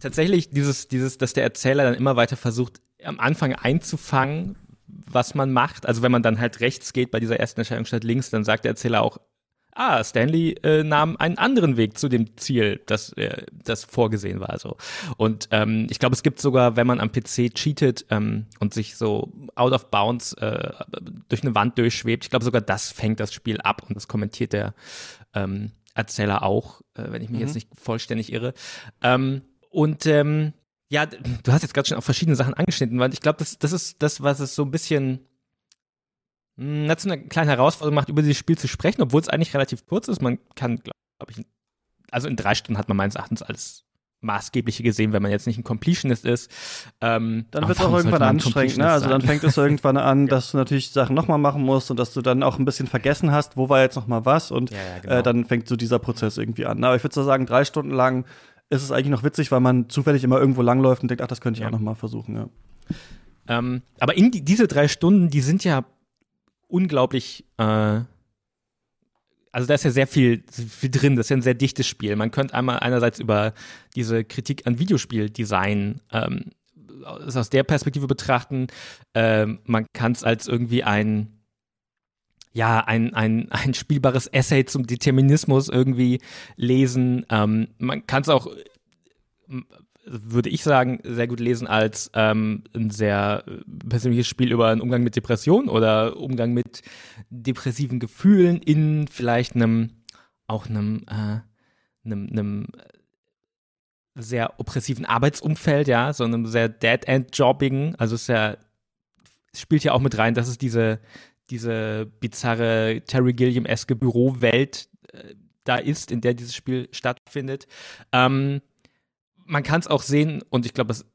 Tatsächlich dieses, dieses, dass der Erzähler dann immer weiter versucht, am Anfang einzufangen, was man macht. Also wenn man dann halt rechts geht bei dieser ersten Entscheidung statt links, dann sagt der Erzähler auch, ah, Stanley äh, nahm einen anderen Weg zu dem Ziel, das, äh, das vorgesehen war. So. Und ähm, ich glaube, es gibt sogar, wenn man am PC cheatet ähm, und sich so out of bounds äh, durch eine Wand durchschwebt, ich glaube, sogar das fängt das Spiel ab und das kommentiert der ähm, Erzähler auch, äh, wenn ich mich mhm. jetzt nicht vollständig irre. Ähm, und ähm, ja, du hast jetzt gerade schon auf verschiedene Sachen angeschnitten, weil ich glaube, das, das ist das, was es so ein bisschen hat so eine kleine Herausforderung gemacht, über dieses Spiel zu sprechen, obwohl es eigentlich relativ kurz ist. Man kann, glaube ich, also in drei Stunden hat man meines Erachtens alles maßgebliche gesehen, wenn man jetzt nicht ein Completionist ist. Ähm, dann wird es auch irgendwann anstrengend, ne? Also dann fängt es irgendwann an, dass du natürlich Sachen nochmal machen musst und dass du dann auch ein bisschen vergessen hast, wo war jetzt nochmal was und ja, ja, genau. äh, dann fängt so dieser Prozess irgendwie an. Aber ich würde so sagen, drei Stunden lang ist es eigentlich noch witzig, weil man zufällig immer irgendwo langläuft und denkt, ach, das könnte ich ja. auch nochmal versuchen, ja. Ähm, aber in die, diese drei Stunden, die sind ja unglaublich äh, also da ist ja sehr viel, viel drin, das ist ja ein sehr dichtes Spiel. Man könnte einmal einerseits über diese Kritik an Videospieldesign ähm, aus der Perspektive betrachten. Ähm, man kann es als irgendwie ein ja, ein, ein, ein spielbares Essay zum Determinismus irgendwie lesen. Ähm, man kann es auch würde ich sagen, sehr gut lesen als ähm, ein sehr äh, persönliches Spiel über einen Umgang mit Depressionen oder Umgang mit depressiven Gefühlen in vielleicht einem, auch einem, äh, einem, einem sehr oppressiven Arbeitsumfeld, ja, so einem sehr Dead-End-Jobbigen. Also es, ja, spielt ja auch mit rein, dass es diese, diese bizarre Terry Gilliam-eske Bürowelt äh, da ist, in der dieses Spiel stattfindet. Ähm, man kann es auch sehen, und ich glaube, es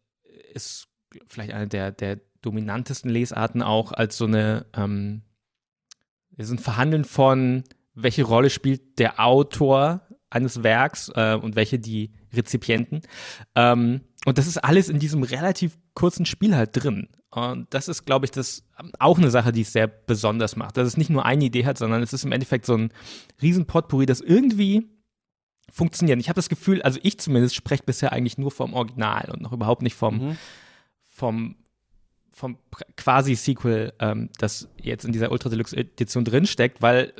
ist vielleicht eine der, der dominantesten Lesarten auch als so eine, ähm, es ist ein Verhandeln von, welche Rolle spielt der Autor eines Werks äh, und welche die Rezipienten. Ähm, und das ist alles in diesem relativ kurzen Spiel halt drin. Und das ist, glaube ich, das auch eine Sache, die es sehr besonders macht. Dass es nicht nur eine Idee hat, sondern es ist im Endeffekt so ein riesen Potpourri, das irgendwie funktionieren. Ich habe das Gefühl, also ich zumindest spreche bisher eigentlich nur vom Original und noch überhaupt nicht vom, mhm. vom, vom quasi-Sequel, ähm, das jetzt in dieser Ultra Deluxe Edition drinsteckt, weil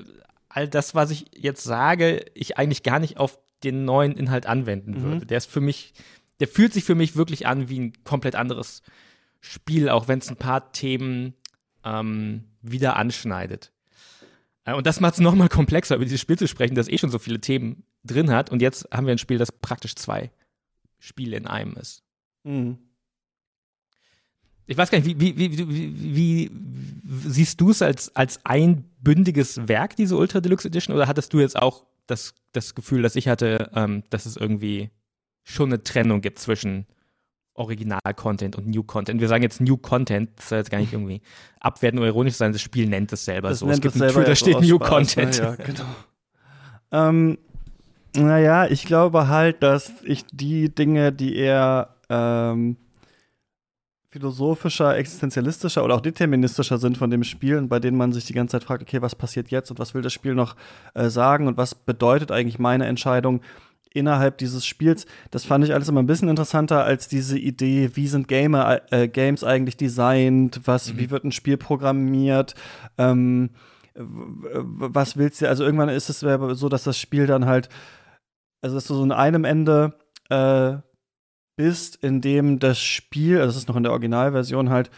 all das, was ich jetzt sage, ich eigentlich gar nicht auf den neuen Inhalt anwenden mhm. würde. Der ist für mich, der fühlt sich für mich wirklich an wie ein komplett anderes Spiel, auch wenn es ein paar Themen ähm, wieder anschneidet. Äh, und das macht es nochmal komplexer, über dieses Spiel zu sprechen, das eh schon so viele Themen drin hat. Und jetzt haben wir ein Spiel, das praktisch zwei Spiele in einem ist. Mhm. Ich weiß gar nicht, wie, wie, wie, wie siehst du es als, als einbündiges Werk, diese Ultra Deluxe Edition, oder hattest du jetzt auch das, das Gefühl, dass ich hatte, ähm, dass es irgendwie schon eine Trennung gibt zwischen Original-Content und New-Content. Wir sagen jetzt New-Content, das soll jetzt gar nicht irgendwie abwerten oder ironisch sein, das Spiel nennt es selber das so. Es gibt ein Tool, da steht New-Content. Ja, genau. ähm, naja, ich glaube halt, dass ich die Dinge, die eher ähm, philosophischer, existenzialistischer oder auch deterministischer sind von dem Spiel und bei denen man sich die ganze Zeit fragt, okay, was passiert jetzt und was will das Spiel noch äh, sagen und was bedeutet eigentlich meine Entscheidung, innerhalb dieses Spiels. Das fand ich alles immer ein bisschen interessanter als diese Idee, wie sind Gamer, äh, Games eigentlich designt, was, mhm. wie wird ein Spiel programmiert, ähm, was willst du, also irgendwann ist es so, dass das Spiel dann halt, also dass du so in einem Ende äh, bist, in dem das Spiel, also das ist noch in der Originalversion halt,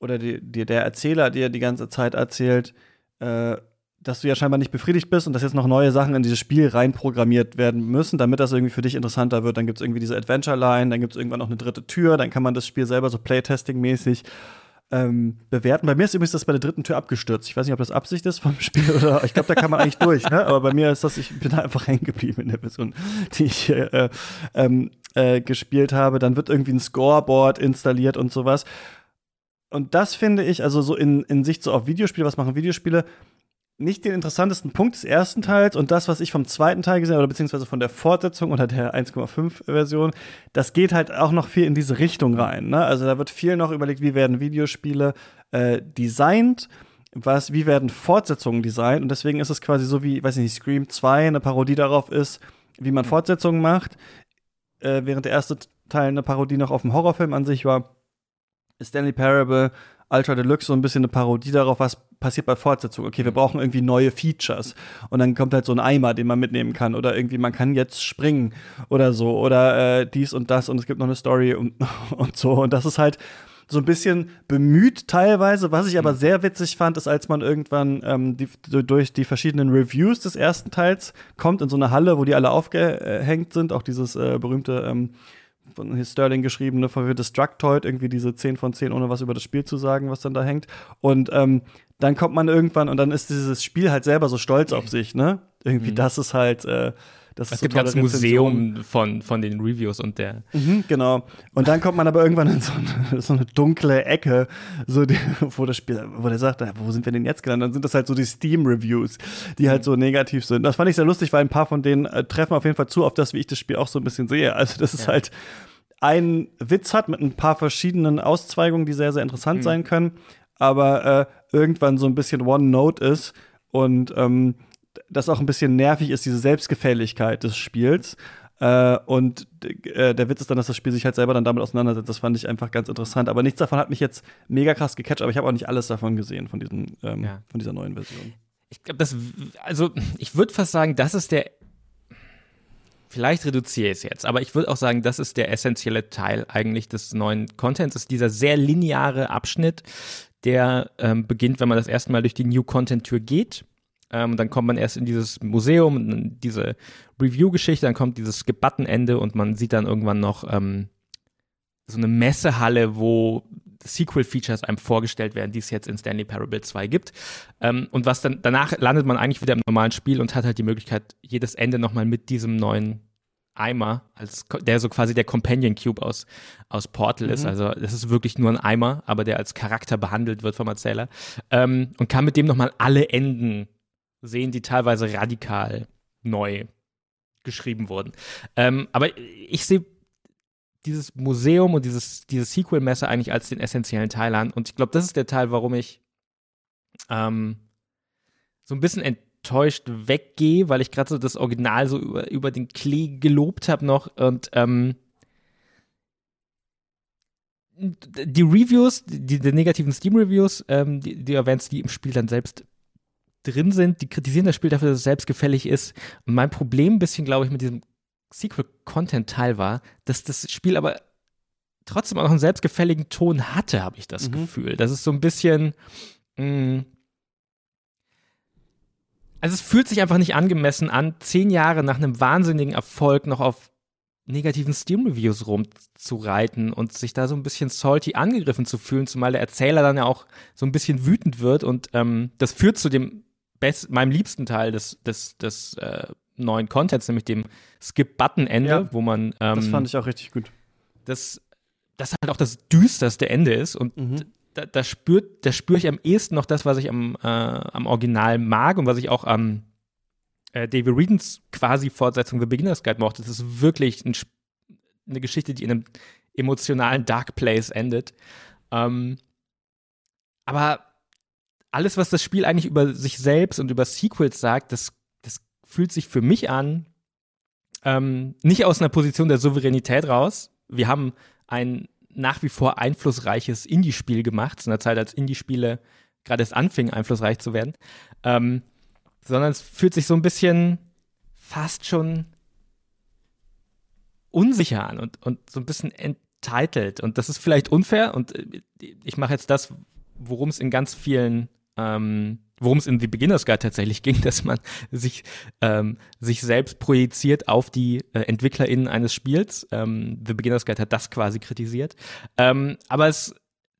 oder die, der Erzähler dir die ganze Zeit erzählt, äh, dass du ja scheinbar nicht befriedigt bist und dass jetzt noch neue Sachen in dieses Spiel reinprogrammiert werden müssen, damit das irgendwie für dich interessanter wird. Dann gibt es irgendwie diese Adventure-Line, dann gibt es irgendwann noch eine dritte Tür, dann kann man das Spiel selber so Playtesting-mäßig ähm, bewerten. Bei mir ist übrigens das bei der dritten Tür abgestürzt. Ich weiß nicht, ob das Absicht ist vom Spiel oder ich glaube, da kann man eigentlich durch. Ne? Aber bei mir ist das, ich bin einfach hängen geblieben in der Version, die ich äh, ähm, äh, gespielt habe. Dann wird irgendwie ein Scoreboard installiert und sowas. Und das finde ich, also so in, in Sicht so auf Videospiele, was machen Videospiele? Nicht den interessantesten Punkt des ersten Teils und das, was ich vom zweiten Teil gesehen habe, oder beziehungsweise von der Fortsetzung oder der 1,5-Version, das geht halt auch noch viel in diese Richtung rein. Ne? Also da wird viel noch überlegt, wie werden Videospiele äh, designt, was, wie werden Fortsetzungen designt und deswegen ist es quasi so wie, weiß ich nicht, Scream 2 eine Parodie darauf ist, wie man Fortsetzungen macht, äh, während der erste Teil eine Parodie noch auf dem Horrorfilm an sich war. Stanley Parable Ultra Deluxe so ein bisschen eine Parodie darauf, was passiert bei Fortsetzungen. Okay, wir brauchen irgendwie neue Features. Und dann kommt halt so ein Eimer, den man mitnehmen kann. Oder irgendwie, man kann jetzt springen oder so. Oder äh, dies und das. Und es gibt noch eine Story und, und so. Und das ist halt so ein bisschen bemüht teilweise. Was ich aber mhm. sehr witzig fand, ist, als man irgendwann ähm, die, durch die verschiedenen Reviews des ersten Teils kommt in so eine Halle, wo die alle aufgehängt sind. Auch dieses äh, berühmte ähm, von Sterling geschriebene für Destructoid, irgendwie diese 10 von 10, ohne was über das Spiel zu sagen, was dann da hängt. Und ähm, dann kommt man irgendwann und dann ist dieses Spiel halt selber so stolz auf sich, ne? Irgendwie, Mhm. das ist halt, äh, das Es ist gibt so ein ganzes. Museum von, von den Reviews und der. Mhm, genau. Und dann kommt man aber irgendwann in so eine, so eine dunkle Ecke, so die, wo das Spiel, wo der sagt, "Na, wo sind wir denn jetzt gelandet? Dann sind das halt so die Steam-Reviews, die halt so negativ sind. Das fand ich sehr lustig, weil ein paar von denen äh, treffen auf jeden Fall zu auf das, wie ich das Spiel auch so ein bisschen sehe. Also, das ist Ja. halt ein Witz hat mit ein paar verschiedenen Auszweigungen, die sehr, sehr interessant Mhm. sein können, aber äh, irgendwann so ein bisschen One-Note ist und ähm, das auch ein bisschen nervig ist, diese Selbstgefälligkeit des Spiels. Äh, und äh, der Witz ist dann, dass das Spiel sich halt selber dann damit auseinandersetzt. Das fand ich einfach ganz interessant. Aber nichts davon hat mich jetzt mega krass gecatcht, aber ich habe auch nicht alles davon gesehen, von, diesem, ähm, Ja. von dieser neuen Version. Ich glaube, das, also ich würde fast sagen, das ist der, vielleicht reduziere ich es jetzt, aber ich würde auch sagen, das ist der essentielle Teil eigentlich des neuen Contents, ist dieser sehr lineare Abschnitt, der ähm, beginnt, wenn man das erste Mal durch die New Content Tür geht. Ähm, dann kommt man erst in dieses Museum diese Review-Geschichte, dann kommt dieses Skip-Button-Ende und man sieht dann irgendwann noch ähm, so eine Messehalle, wo Sequel-Features einem vorgestellt werden, die es jetzt in Stanley Parable 2 gibt. Ähm, und was dann, danach landet man eigentlich wieder im normalen Spiel und hat halt die Möglichkeit, jedes Ende nochmal mit diesem neuen Eimer, als, der so quasi der Companion Cube aus, aus Portal ist. Mhm. Also das ist wirklich nur ein Eimer, aber der als Charakter behandelt wird vom Erzähler. Ähm, und kann mit dem nochmal alle Enden sehen, die teilweise radikal neu geschrieben wurden. Ähm, aber ich sehe dieses Museum und dieses, dieses Sequel-Messe eigentlich als den essentiellen Teil an. Und ich glaube, das ist der Teil, warum ich ähm, so ein bisschen enttäuscht weggehe, weil ich gerade so das Original so über, über den Klee gelobt habe noch und ähm, die Reviews, die, die negativen Steam-Reviews, ähm, die, die Events, die im Spiel dann selbst drin sind, die kritisieren das Spiel dafür, dass es selbstgefällig ist. Und mein Problem ein bisschen, glaube ich, mit diesem Sequel-Content-Teil war, dass das Spiel aber trotzdem auch noch einen selbstgefälligen Ton hatte, habe ich das Mhm. Gefühl. Das ist so ein bisschen. Mh, also es fühlt sich einfach nicht angemessen an, zehn Jahre nach einem wahnsinnigen Erfolg noch auf negativen Steam-Reviews rumzureiten und sich da so ein bisschen salty angegriffen zu fühlen, zumal der Erzähler dann ja auch so ein bisschen wütend wird und ähm, das führt zu dem best meinem liebsten Teil des, des, des äh, neuen Contents, nämlich dem Skip-Button-Ende, Ja. wo man ähm, Das fand ich auch richtig gut. das, das halt auch das düsterste Ende ist und Mhm. da, da spürt, da spüre ich am ehesten noch das, was ich am, äh, am Original mag und was ich auch am äh, David Reedens quasi Fortsetzung The Beginner's Guide mochte. Das ist wirklich ein, eine Geschichte, die in einem emotionalen Dark Place endet. Ähm, aber alles, was das Spiel eigentlich über sich selbst und über Sequels sagt, das, das fühlt sich für mich an, ähm, nicht aus einer Position der Souveränität raus. Wir haben ein nach wie vor einflussreiches Indie-Spiel gemacht, zu einer Zeit, als Indie-Spiele gerade erst anfingen, einflussreich zu werden. Ähm, sondern es fühlt sich so ein bisschen fast schon unsicher an und, und so ein bisschen entitled. Und das ist vielleicht unfair und äh, ich mache jetzt das, worum es in ganz vielen ähm, worum es in The Beginner's Guide tatsächlich ging, dass man sich, ähm, sich selbst projiziert auf die äh, EntwicklerInnen eines Spiels. Ähm, The Beginner's Guide hat das quasi kritisiert. Ähm, aber es,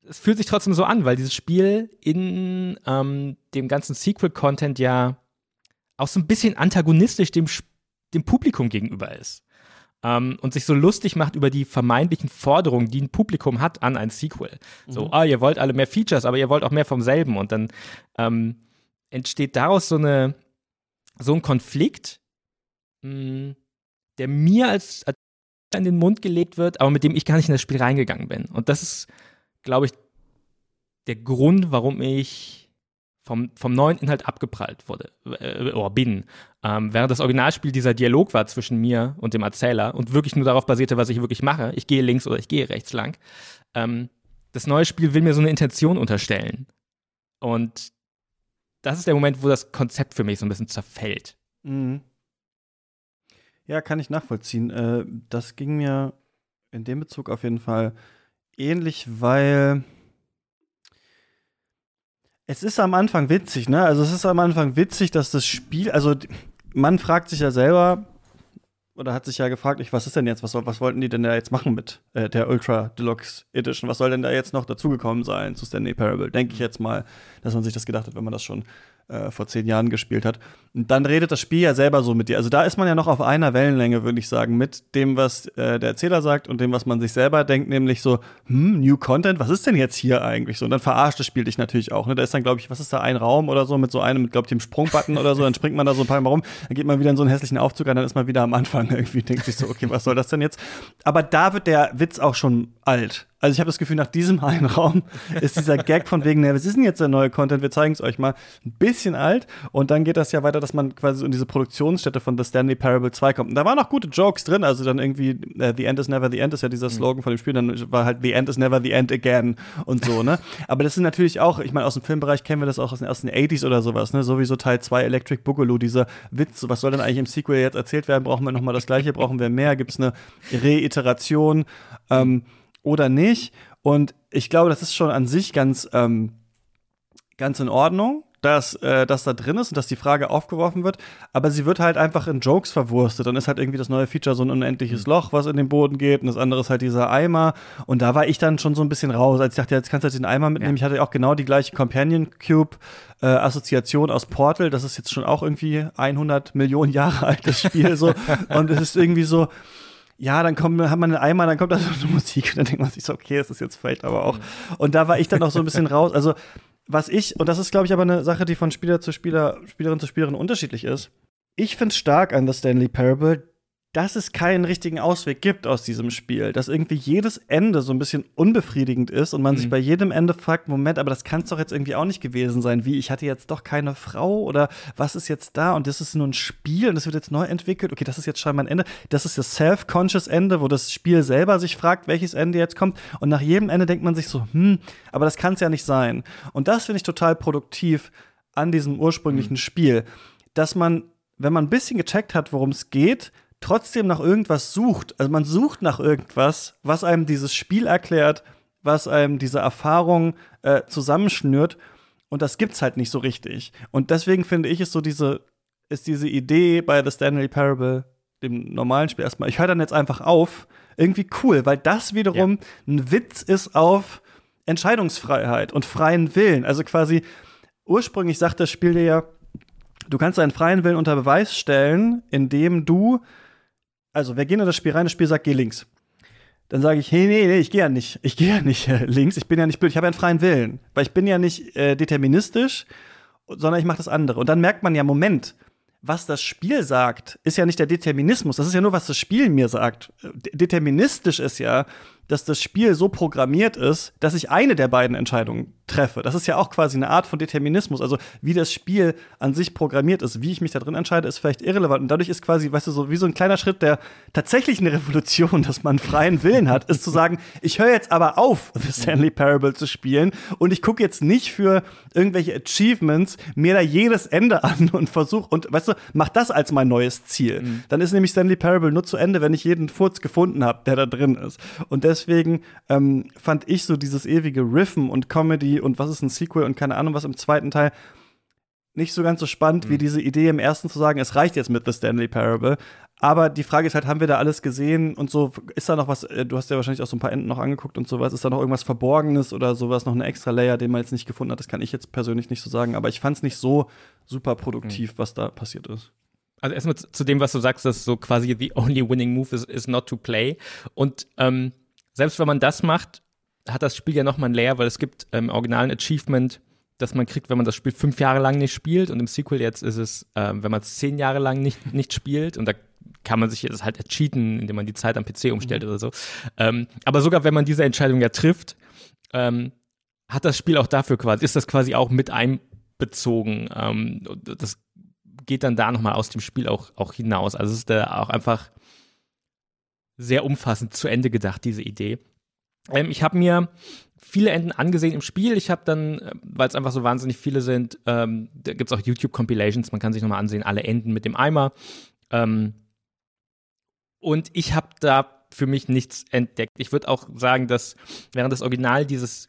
es fühlt sich trotzdem so an, weil dieses Spiel in ähm, dem ganzen Sequel-Content ja auch so ein bisschen antagonistisch dem, dem Publikum gegenüber ist. Ähm, und sich so lustig macht über die vermeintlichen Forderungen, die ein Publikum hat an ein Sequel. So, ah, ihr wollt alle mehr Features, aber ihr wollt auch mehr vom selben. Und dann ähm, entsteht daraus so eine so ein Konflikt, mh, der mir als, als in den Mund gelegt wird, aber mit dem ich gar nicht in das Spiel reingegangen bin. Und das ist, glaube ich, der Grund, warum ich vom, vom neuen Inhalt abgeprallt wurde, äh, oder bin. Ähm, während das Originalspiel dieser Dialog war zwischen mir und dem Erzähler und wirklich nur darauf basierte, was ich wirklich mache. Ich gehe links oder ich gehe rechts lang. Ähm, das neue Spiel will mir so eine Intention unterstellen. Und das ist der Moment, wo das Konzept für mich so ein bisschen zerfällt. Mhm. Ja, kann ich nachvollziehen. Äh, das ging mir in dem Bezug auf jeden Fall ähnlich, weil es ist am Anfang witzig, ne? Also es ist am Anfang witzig, dass das Spiel, also man fragt sich ja selber oder hat sich ja gefragt, ich, was ist denn jetzt, was, was wollten die denn da jetzt machen mit äh, der Ultra Deluxe Edition? Was soll denn da jetzt noch dazugekommen sein zu Stanley Parable? Denke ich jetzt mal, dass man sich das gedacht hat, wenn man das schon äh, vor zehn Jahren gespielt hat. Und dann redet das Spiel ja selber so mit dir. Also da ist man ja noch auf einer Wellenlänge, würde ich sagen, mit dem, was äh, der Erzähler sagt und dem, was man sich selber denkt, nämlich so, hm, New Content, was ist denn jetzt hier eigentlich so? Und dann verarscht das Spiel dich natürlich auch. Ne? Da ist dann, glaube ich, was ist da, ein Raum oder so mit so einem, mit, glaube ich, dem Sprungbutton oder so, dann springt man da so ein paar Mal rum, dann geht man wieder in so einen hässlichen Aufzug an, dann ist man wieder am Anfang irgendwie, denkt sich so, okay, was soll das denn jetzt? Aber da wird der Witz auch schon alt. Also ich habe das Gefühl, nach diesem einen Raum ist dieser Gag von wegen, ne, was ist denn jetzt der neue Content? Wir zeigen es euch mal. Ein bisschen alt. Und dann geht das ja weiter, dass man quasi in diese Produktionsstätte von The Stanley Parable 2 kommt. Und da waren auch gute Jokes drin. Also dann irgendwie, äh, The End is never the end ist ja dieser Slogan von dem Spiel. Dann war halt The End is never the end again und so, ne? Aber das sind natürlich auch, ich meine, aus dem Filmbereich kennen wir das auch aus den ersten 80s oder sowas, ne? Sowieso Teil 2 Electric Boogaloo, dieser Witz. Was soll denn eigentlich im Sequel jetzt erzählt werden? Brauchen wir nochmal das Gleiche? Brauchen wir mehr? Gibt es eine Reiteration? Ähm, oder nicht. Und ich glaube, das ist schon an sich ganz, ähm, ganz in Ordnung, dass äh, das da drin ist und dass die Frage aufgeworfen wird. Aber sie wird halt einfach in Jokes verwurstet. Dann ist halt irgendwie das neue Feature so ein unendliches mhm. Loch, was in den Boden geht. Und das andere ist halt dieser Eimer. Und da war ich dann schon so ein bisschen raus. Als ich dachte, jetzt kannst du halt den Eimer mitnehmen. Ja. Ich hatte auch genau die gleiche Companion Cube äh, Assoziation aus Portal. Das ist jetzt schon auch irgendwie 100 Millionen Jahre altes Spiel so. und es ist irgendwie so ja, dann kommt, hat man einen Eimer, dann kommt da so eine Musik und dann denkt man sich so, okay, es ist jetzt vielleicht aber auch. Und da war ich dann auch so ein bisschen raus. Also, was ich, und das ist, glaube ich, aber eine Sache, die von Spieler zu Spieler, Spielerin zu Spielerin unterschiedlich ist. Ich finde es stark an The Stanley Parable, dass es keinen richtigen Ausweg gibt aus diesem Spiel, dass irgendwie jedes Ende so ein bisschen unbefriedigend ist und man mhm. sich bei jedem Ende fragt, Moment, aber das kann es doch jetzt irgendwie auch nicht gewesen sein, wie ich hatte jetzt doch keine Frau oder was ist jetzt da und das ist nur ein Spiel und das wird jetzt neu entwickelt. Okay, das ist jetzt scheinbar ein Ende. Das ist das self-conscious Ende, wo das Spiel selber sich fragt, welches Ende jetzt kommt und nach jedem Ende denkt man sich so, hm, aber das kann es ja nicht sein. Und das finde ich total produktiv an diesem ursprünglichen mhm. Spiel, dass man, wenn man ein bisschen gecheckt hat, worum es geht, trotzdem nach irgendwas sucht. Also man sucht nach irgendwas, was einem dieses Spiel erklärt, was einem diese Erfahrung äh, zusammenschnürt. Und das gibt's halt nicht so richtig. Und deswegen finde ich, ist so diese, ist diese Idee bei The Stanley Parable, dem normalen Spiel erstmal, ich höre dann jetzt einfach auf, irgendwie cool, weil das wiederum ja. ein Witz ist auf Entscheidungsfreiheit und freien Willen. Also quasi, ursprünglich sagt das Spiel dir ja, du kannst deinen freien Willen unter Beweis stellen, indem du also wir gehen in das Spiel rein, das Spiel sagt, geh links. Dann sage ich, hey, nee, nee, ich gehe ja nicht, ich gehe ja nicht äh, links, ich bin ja nicht blöd, ich habe ja einen freien Willen, weil ich bin ja nicht äh, deterministisch, sondern ich mache das andere. Und dann merkt man ja, Moment, was das Spiel sagt, ist ja nicht der Determinismus, das ist ja nur, was das Spiel mir sagt. Deterministisch ist ja, dass das Spiel so programmiert ist, dass ich eine der beiden Entscheidungen treffe. Das ist ja auch quasi eine Art von Determinismus. Also wie das Spiel an sich programmiert ist, wie ich mich da drin entscheide, ist vielleicht irrelevant. Und dadurch ist quasi, weißt du, so wie so ein kleiner Schritt der tatsächlichen Revolution, dass man freien Willen hat, ist zu sagen, ich höre jetzt aber auf, The Stanley Parable zu spielen und ich gucke jetzt nicht für irgendwelche Achievements mir da jedes Ende an und versuche und weißt du, mach das als mein neues Ziel. Mhm. Dann ist nämlich Stanley Parable nur zu Ende, wenn ich jeden Furz gefunden habe, der da drin ist. Und deswegen ähm, fand ich so dieses ewige Riffen und Comedy und was ist ein Sequel und keine Ahnung was im zweiten Teil nicht so ganz so spannend mhm. wie diese Idee im ersten zu sagen, es reicht jetzt mit The Stanley Parable. Aber die Frage ist halt, haben wir da alles gesehen und so? Ist da noch was, äh, du hast ja wahrscheinlich auch so ein paar Enden noch angeguckt und sowas, ist da noch irgendwas Verborgenes oder sowas, noch ein extra Layer, den man jetzt nicht gefunden hat? Das kann ich jetzt persönlich nicht so sagen, aber ich fand es nicht so super produktiv, mhm. was da passiert ist. Also erstmal zu dem, was du sagst, dass so quasi the only winning move is, is not to play. Und ähm, selbst wenn man das macht, hat das Spiel ja nochmal ein Layer, weil es gibt im ähm, originalen Achievement, das man kriegt, wenn man das Spiel fünf Jahre lang nicht spielt. Und im Sequel jetzt ist es, ähm, wenn man es zehn Jahre lang nicht, nicht spielt. Und da kann man sich jetzt halt cheaten, indem man die Zeit am PC umstellt mhm. oder so. Ähm, aber sogar wenn man diese Entscheidung ja trifft, ähm, hat das Spiel auch dafür quasi, ist das quasi auch mit einbezogen. Ähm, das geht dann da nochmal aus dem Spiel auch, auch hinaus. Also es ist da auch einfach sehr umfassend zu Ende gedacht, diese Idee. Ähm, ich habe mir viele Enden angesehen im Spiel. Ich habe dann, äh, weil es einfach so wahnsinnig viele sind, ähm, da gibt es auch YouTube-Compilations, man kann sich nochmal ansehen, alle Enden mit dem Eimer. Ähm, und ich habe da für mich nichts entdeckt. Ich würde auch sagen, dass während das Original dieses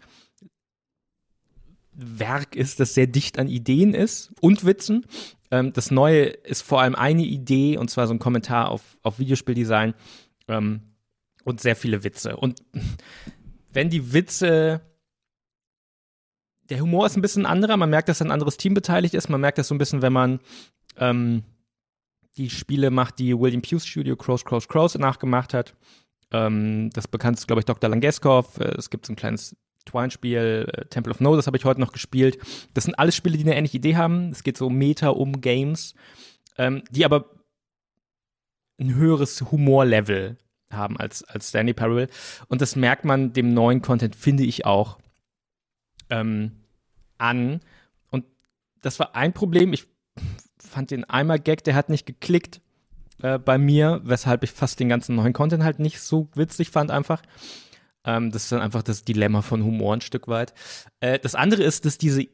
Werk ist, das sehr dicht an Ideen ist und Witzen. Ähm, das Neue ist vor allem eine Idee, und zwar so ein Kommentar auf, auf Videospieldesign ähm, und sehr viele Witze. Und wenn die Witze der Humor ist ein bisschen anderer. Man merkt, dass ein anderes Team beteiligt ist. Man merkt das so ein bisschen, wenn man ähm, die Spiele macht, die William Hughes Studio Crows, Crows, Crows nachgemacht hat. Ähm, das bekannteste glaube ich, Dr. Langeskov. Äh, es gibt so ein kleines Twine-Spiel, äh, Temple of No, das habe ich heute noch gespielt. Das sind alles Spiele, die eine ähnliche Idee haben. Es geht so Meta um Games, ähm, die aber ein höheres Humorlevel haben als, als Stanley Parable. Und das merkt man dem neuen Content, finde ich auch, ähm, an. Und das war ein Problem. Ich fand den einmal Gag, der hat nicht geklickt äh, bei mir, weshalb ich fast den ganzen neuen Content halt nicht so witzig fand einfach. Ähm, das ist dann einfach das Dilemma von Humor ein Stück weit. Äh, das andere ist, dass diese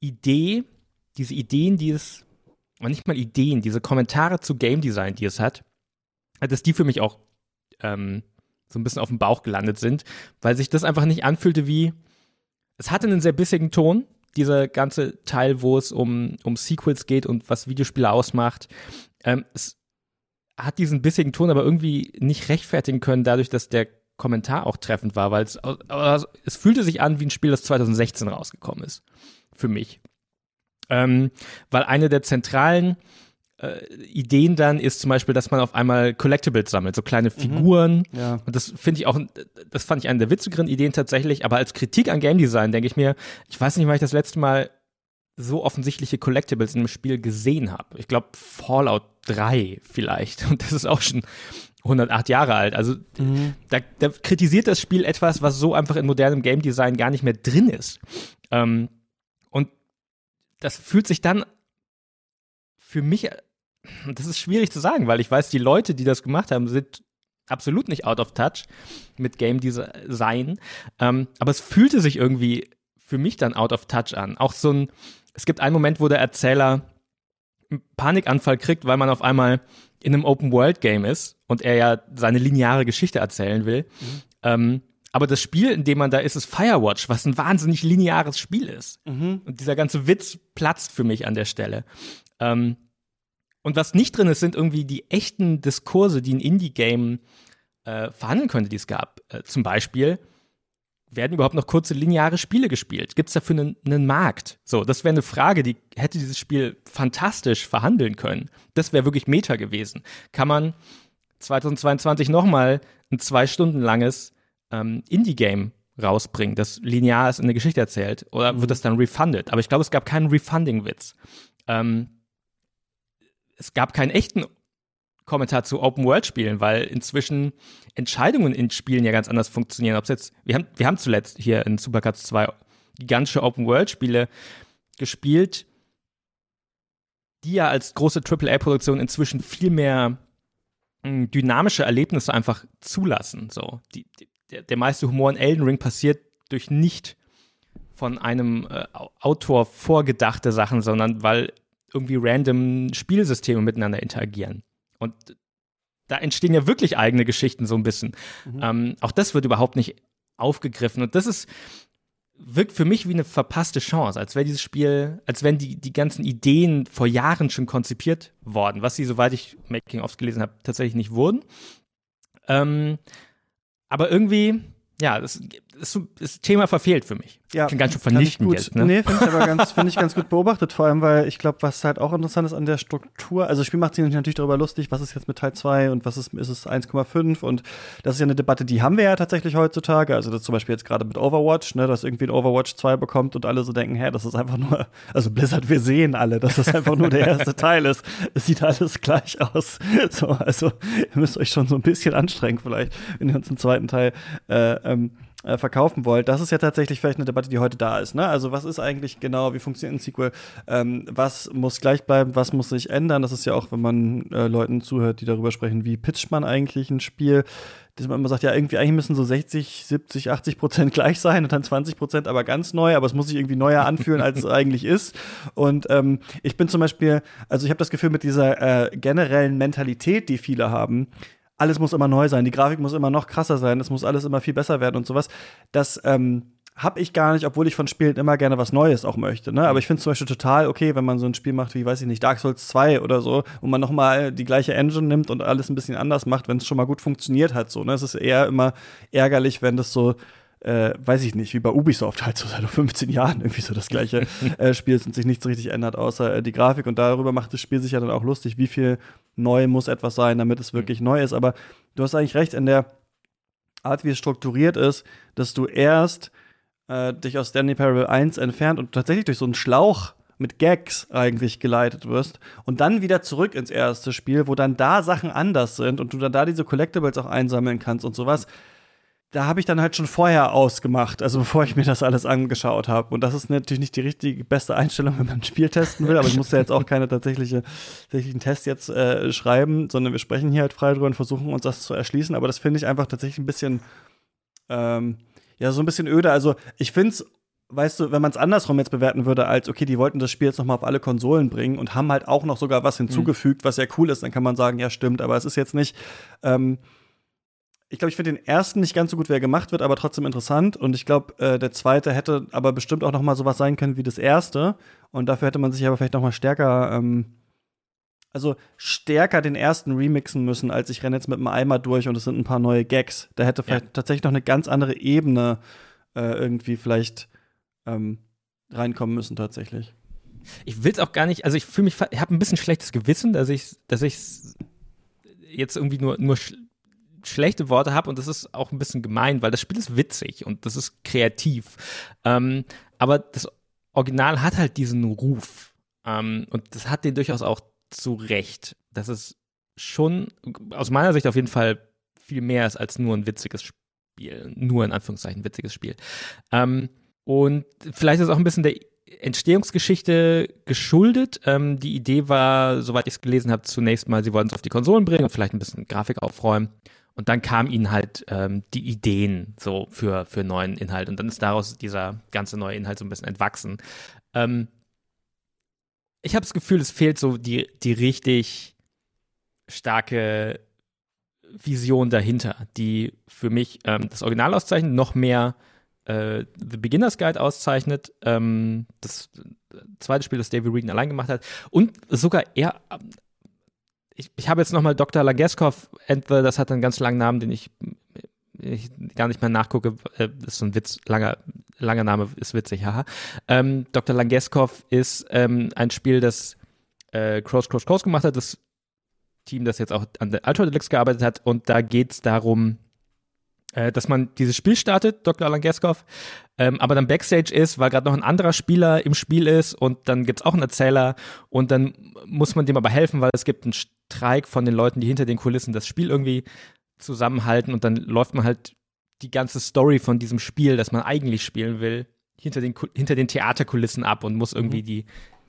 Idee, diese Ideen, die es, nicht mal Ideen, diese Kommentare zu Game Design, die es hat, dass die für mich auch ähm, so ein bisschen auf dem Bauch gelandet sind, weil sich das einfach nicht anfühlte wie, es hatte einen sehr bissigen Ton, dieser ganze Teil, wo es um, um Sequels geht und was Videospiele ausmacht. Ähm, es hat diesen bissigen Ton aber irgendwie nicht rechtfertigen können, dadurch, dass der Kommentar auch treffend war, weil es, es fühlte sich an wie ein Spiel, das 2016 rausgekommen ist. Für mich. Ähm, weil eine der zentralen äh, Ideen dann ist zum Beispiel, dass man auf einmal Collectibles sammelt, so kleine mhm. Figuren. Mhm, ja. Und das finde ich auch, das fand ich eine der witzigeren Ideen tatsächlich. Aber als Kritik an Game Design denke ich mir, ich weiß nicht, wann ich das letzte Mal so offensichtliche Collectibles in einem Spiel gesehen habe. Ich glaube Fallout 3 vielleicht. Und das ist auch schon 108 Jahre alt. Also mhm. da, da, kritisiert das Spiel etwas, was so einfach in modernem Game Design gar nicht mehr drin ist. Ähm, und das fühlt sich dann für mich das ist schwierig zu sagen, weil ich weiß, die Leute, die das gemacht haben, sind absolut nicht out of touch mit Game Design. Ähm, aber es fühlte sich irgendwie für mich dann out of touch an. Auch so ein, es gibt einen Moment, wo der Erzähler einen Panikanfall kriegt, weil man auf einmal in einem Open-World-Game ist und er ja seine lineare Geschichte erzählen will. Mhm. Ähm, aber das Spiel, in dem man da ist, ist Firewatch, was ein wahnsinnig lineares Spiel ist. Mhm. Und dieser ganze Witz platzt für mich an der Stelle. Ähm, und was nicht drin ist, sind irgendwie die echten Diskurse, die ein Indie-Game äh, verhandeln könnte, die es gab. Äh, zum Beispiel, werden überhaupt noch kurze lineare Spiele gespielt? Gibt es dafür einen, einen, Markt? So, das wäre eine Frage, die hätte dieses Spiel fantastisch verhandeln können. Das wäre wirklich Meta gewesen. Kann man 2022 nochmal ein zwei Stunden langes ähm, Indie-Game rausbringen, das linear ist in eine Geschichte erzählt? Oder wird mhm. das dann refunded? Aber ich glaube, es gab keinen Refunding-Witz. Ähm, es gab keinen echten Kommentar zu Open-World-Spielen, weil inzwischen Entscheidungen in Spielen ja ganz anders funktionieren. Ob's jetzt, wir haben, wir haben zuletzt hier in Supercuts 2 gigantische Open-World-Spiele gespielt, die ja als große AAA-Produktion inzwischen viel mehr hm, dynamische Erlebnisse einfach zulassen. So, die, die, der, meiste Humor in Elden Ring passiert durch nicht von einem äh, Autor vorgedachte Sachen, sondern weil irgendwie random Spielsysteme miteinander interagieren. Und da entstehen ja wirklich eigene Geschichten so ein bisschen. Mhm. Ähm, auch das wird überhaupt nicht aufgegriffen. Und das ist, wirkt für mich wie eine verpasste Chance, als wäre dieses Spiel, als wären die, die ganzen Ideen vor Jahren schon konzipiert worden, was sie, soweit ich Making-ofs gelesen habe, tatsächlich nicht wurden. Ähm, aber irgendwie, ja, das, das, das Thema verfehlt für mich. Ja, Klingt ganz schön vernichtend jetzt. Ne? Nee, finde ich aber ganz, finde ich ganz gut beobachtet, vor allem, weil ich glaube, was halt auch interessant ist an der Struktur, also das Spiel macht sich natürlich darüber lustig, was ist jetzt mit Teil 2 und was ist, ist es 1,5 und das ist ja eine Debatte, die haben wir ja tatsächlich heutzutage, also das zum Beispiel jetzt gerade mit Overwatch, ne, dass irgendwie ein Overwatch 2 bekommt und alle so denken, hä, das ist einfach nur, also Blizzard, wir sehen alle, dass das einfach nur der erste Teil ist. Es sieht alles gleich aus. So, also ihr müsst euch schon so ein bisschen anstrengen vielleicht, wenn ihr uns einen zweiten Teil äh, ähm, äh, verkaufen wollt, das ist ja tatsächlich vielleicht eine Debatte, die heute da ist. Ne? Also was ist eigentlich genau, wie funktioniert ein Sequel? Ähm, was muss gleich bleiben, was muss sich ändern? Das ist ja auch, wenn man äh, Leuten zuhört, die darüber sprechen, wie pitcht man eigentlich ein Spiel, dass man immer sagt, ja, irgendwie eigentlich müssen so 60, 70, 80 Prozent gleich sein und dann 20 Prozent aber ganz neu, aber es muss sich irgendwie neuer anfühlen, als es eigentlich ist. Und ähm, ich bin zum Beispiel, also ich habe das Gefühl, mit dieser äh, generellen Mentalität, die viele haben, alles muss immer neu sein, die Grafik muss immer noch krasser sein, es muss alles immer viel besser werden und sowas. Das ähm, habe ich gar nicht, obwohl ich von Spielen immer gerne was Neues auch möchte. Ne? Aber ich finde es zum Beispiel total okay, wenn man so ein Spiel macht wie, weiß ich nicht, Dark Souls 2 oder so, wo man noch mal die gleiche Engine nimmt und alles ein bisschen anders macht, wenn es schon mal gut funktioniert hat. So, ne? Es ist eher immer ärgerlich, wenn das so äh, weiß ich nicht, wie bei Ubisoft halt so seit 15 Jahren irgendwie so das gleiche äh, Spiel ist und sich nichts richtig ändert, außer äh, die Grafik. Und darüber macht das Spiel sich ja dann auch lustig, wie viel neu muss etwas sein, damit es wirklich neu ist. Aber du hast eigentlich recht in der Art, wie es strukturiert ist, dass du erst äh, dich aus Stanley Parable 1 entfernt und tatsächlich durch so einen Schlauch mit Gags eigentlich geleitet wirst und dann wieder zurück ins erste Spiel, wo dann da Sachen anders sind und du dann da diese Collectibles auch einsammeln kannst und sowas. Da habe ich dann halt schon vorher ausgemacht, also bevor ich mir das alles angeschaut habe. Und das ist natürlich nicht die richtige beste Einstellung, wenn man ein Spiel testen will, aber ich muss ja jetzt auch keine tatsächliche, tatsächlichen Test jetzt äh, schreiben, sondern wir sprechen hier halt frei drüber und versuchen uns das zu erschließen. Aber das finde ich einfach tatsächlich ein bisschen, ähm, ja, so ein bisschen öde. Also ich finde es weißt du, wenn man es andersrum jetzt bewerten würde, als okay, die wollten das Spiel jetzt noch mal auf alle Konsolen bringen und haben halt auch noch sogar was hinzugefügt, mhm. was ja cool ist, dann kann man sagen, ja, stimmt, aber es ist jetzt nicht. Ähm, ich glaube, ich finde den ersten nicht ganz so gut, wie er gemacht wird, aber trotzdem interessant. Und ich glaube, äh, der zweite hätte aber bestimmt auch noch mal sowas sein können wie das erste. Und dafür hätte man sich aber vielleicht noch mal stärker, ähm, also stärker den ersten remixen müssen, als ich renne jetzt mit einem Eimer durch und es sind ein paar neue Gags. Da hätte vielleicht ja. tatsächlich noch eine ganz andere Ebene äh, irgendwie vielleicht ähm, reinkommen müssen tatsächlich. Ich will es auch gar nicht, also ich fühle mich, ich habe ein bisschen schlechtes Gewissen, dass ich dass ich jetzt irgendwie nur, nur schlechte Worte habe und das ist auch ein bisschen gemein, weil das Spiel ist witzig und das ist kreativ. Ähm, aber das Original hat halt diesen Ruf ähm, und das hat den durchaus auch zu Recht. Das ist schon aus meiner Sicht auf jeden Fall viel mehr ist als nur ein witziges Spiel, nur in Anführungszeichen witziges Spiel. Ähm, und vielleicht ist auch ein bisschen der Entstehungsgeschichte geschuldet. Ähm, die Idee war, soweit ich es gelesen habe, zunächst mal, sie wollten es auf die Konsolen bringen und vielleicht ein bisschen Grafik aufräumen. Und dann kamen ihnen halt ähm, die Ideen so für, für neuen Inhalt. Und dann ist daraus dieser ganze neue Inhalt so ein bisschen entwachsen. Ähm, ich habe das Gefühl, es fehlt so die, die richtig starke Vision dahinter, die für mich ähm, das Original auszeichnet, noch mehr äh, The Beginner's Guide auszeichnet. Ähm, das zweite Spiel, das David Regan allein gemacht hat. Und sogar er. Ich, ich habe jetzt nochmal Dr. Langeskov, das hat einen ganz langen Namen, den ich, ich gar nicht mehr nachgucke. Äh, das ist so ein Witz, langer, langer Name ist witzig, haha. Ähm, Dr. Langeskov ist ähm, ein Spiel, das äh, Cross, Cross, Cross gemacht hat. Das Team, das jetzt auch an der Ultra Deluxe gearbeitet hat. Und da geht es darum, äh, dass man dieses Spiel startet, Dr. Alan Gaskov, ähm, aber dann Backstage ist, weil gerade noch ein anderer Spieler im Spiel ist und dann gibt's auch einen Erzähler und dann muss man dem aber helfen, weil es gibt einen Streik von den Leuten, die hinter den Kulissen das Spiel irgendwie zusammenhalten und dann läuft man halt die ganze Story von diesem Spiel, das man eigentlich spielen will, hinter den, hinter den Theaterkulissen ab und muss irgendwie mhm. die,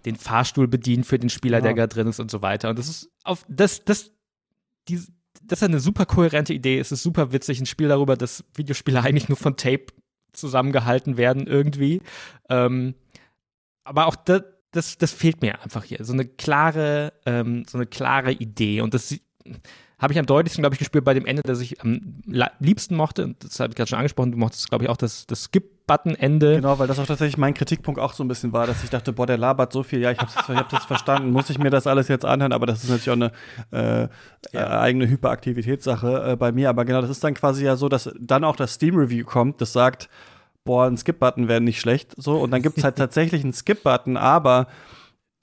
den Fahrstuhl bedienen für den Spieler, ja. der gerade drin ist und so weiter. Und das ist auf das, das, die, das ist eine super kohärente Idee. Es ist super witzig, ein Spiel darüber, dass Videospiele eigentlich nur von Tape zusammengehalten werden irgendwie. Ähm, aber auch das, das, das fehlt mir einfach hier. So eine klare, ähm, so eine klare Idee. Und das habe ich am deutlichsten, glaube ich, gespürt bei dem Ende, das ich am liebsten mochte. Und das habe ich gerade schon angesprochen. Du mochtest, glaube ich, auch das, das Skip-Button-Ende. Genau, weil das auch tatsächlich mein Kritikpunkt auch so ein bisschen war, dass ich dachte, boah, der labert so viel. Ja, ich habe hab das verstanden. Muss ich mir das alles jetzt anhören? Aber das ist natürlich auch eine äh, ja. eigene Hyperaktivitätssache äh, bei mir. Aber genau, das ist dann quasi ja so, dass dann auch das Steam-Review kommt, das sagt, boah, ein Skip-Button wäre nicht schlecht. So, und dann gibt es halt tatsächlich einen Skip-Button, aber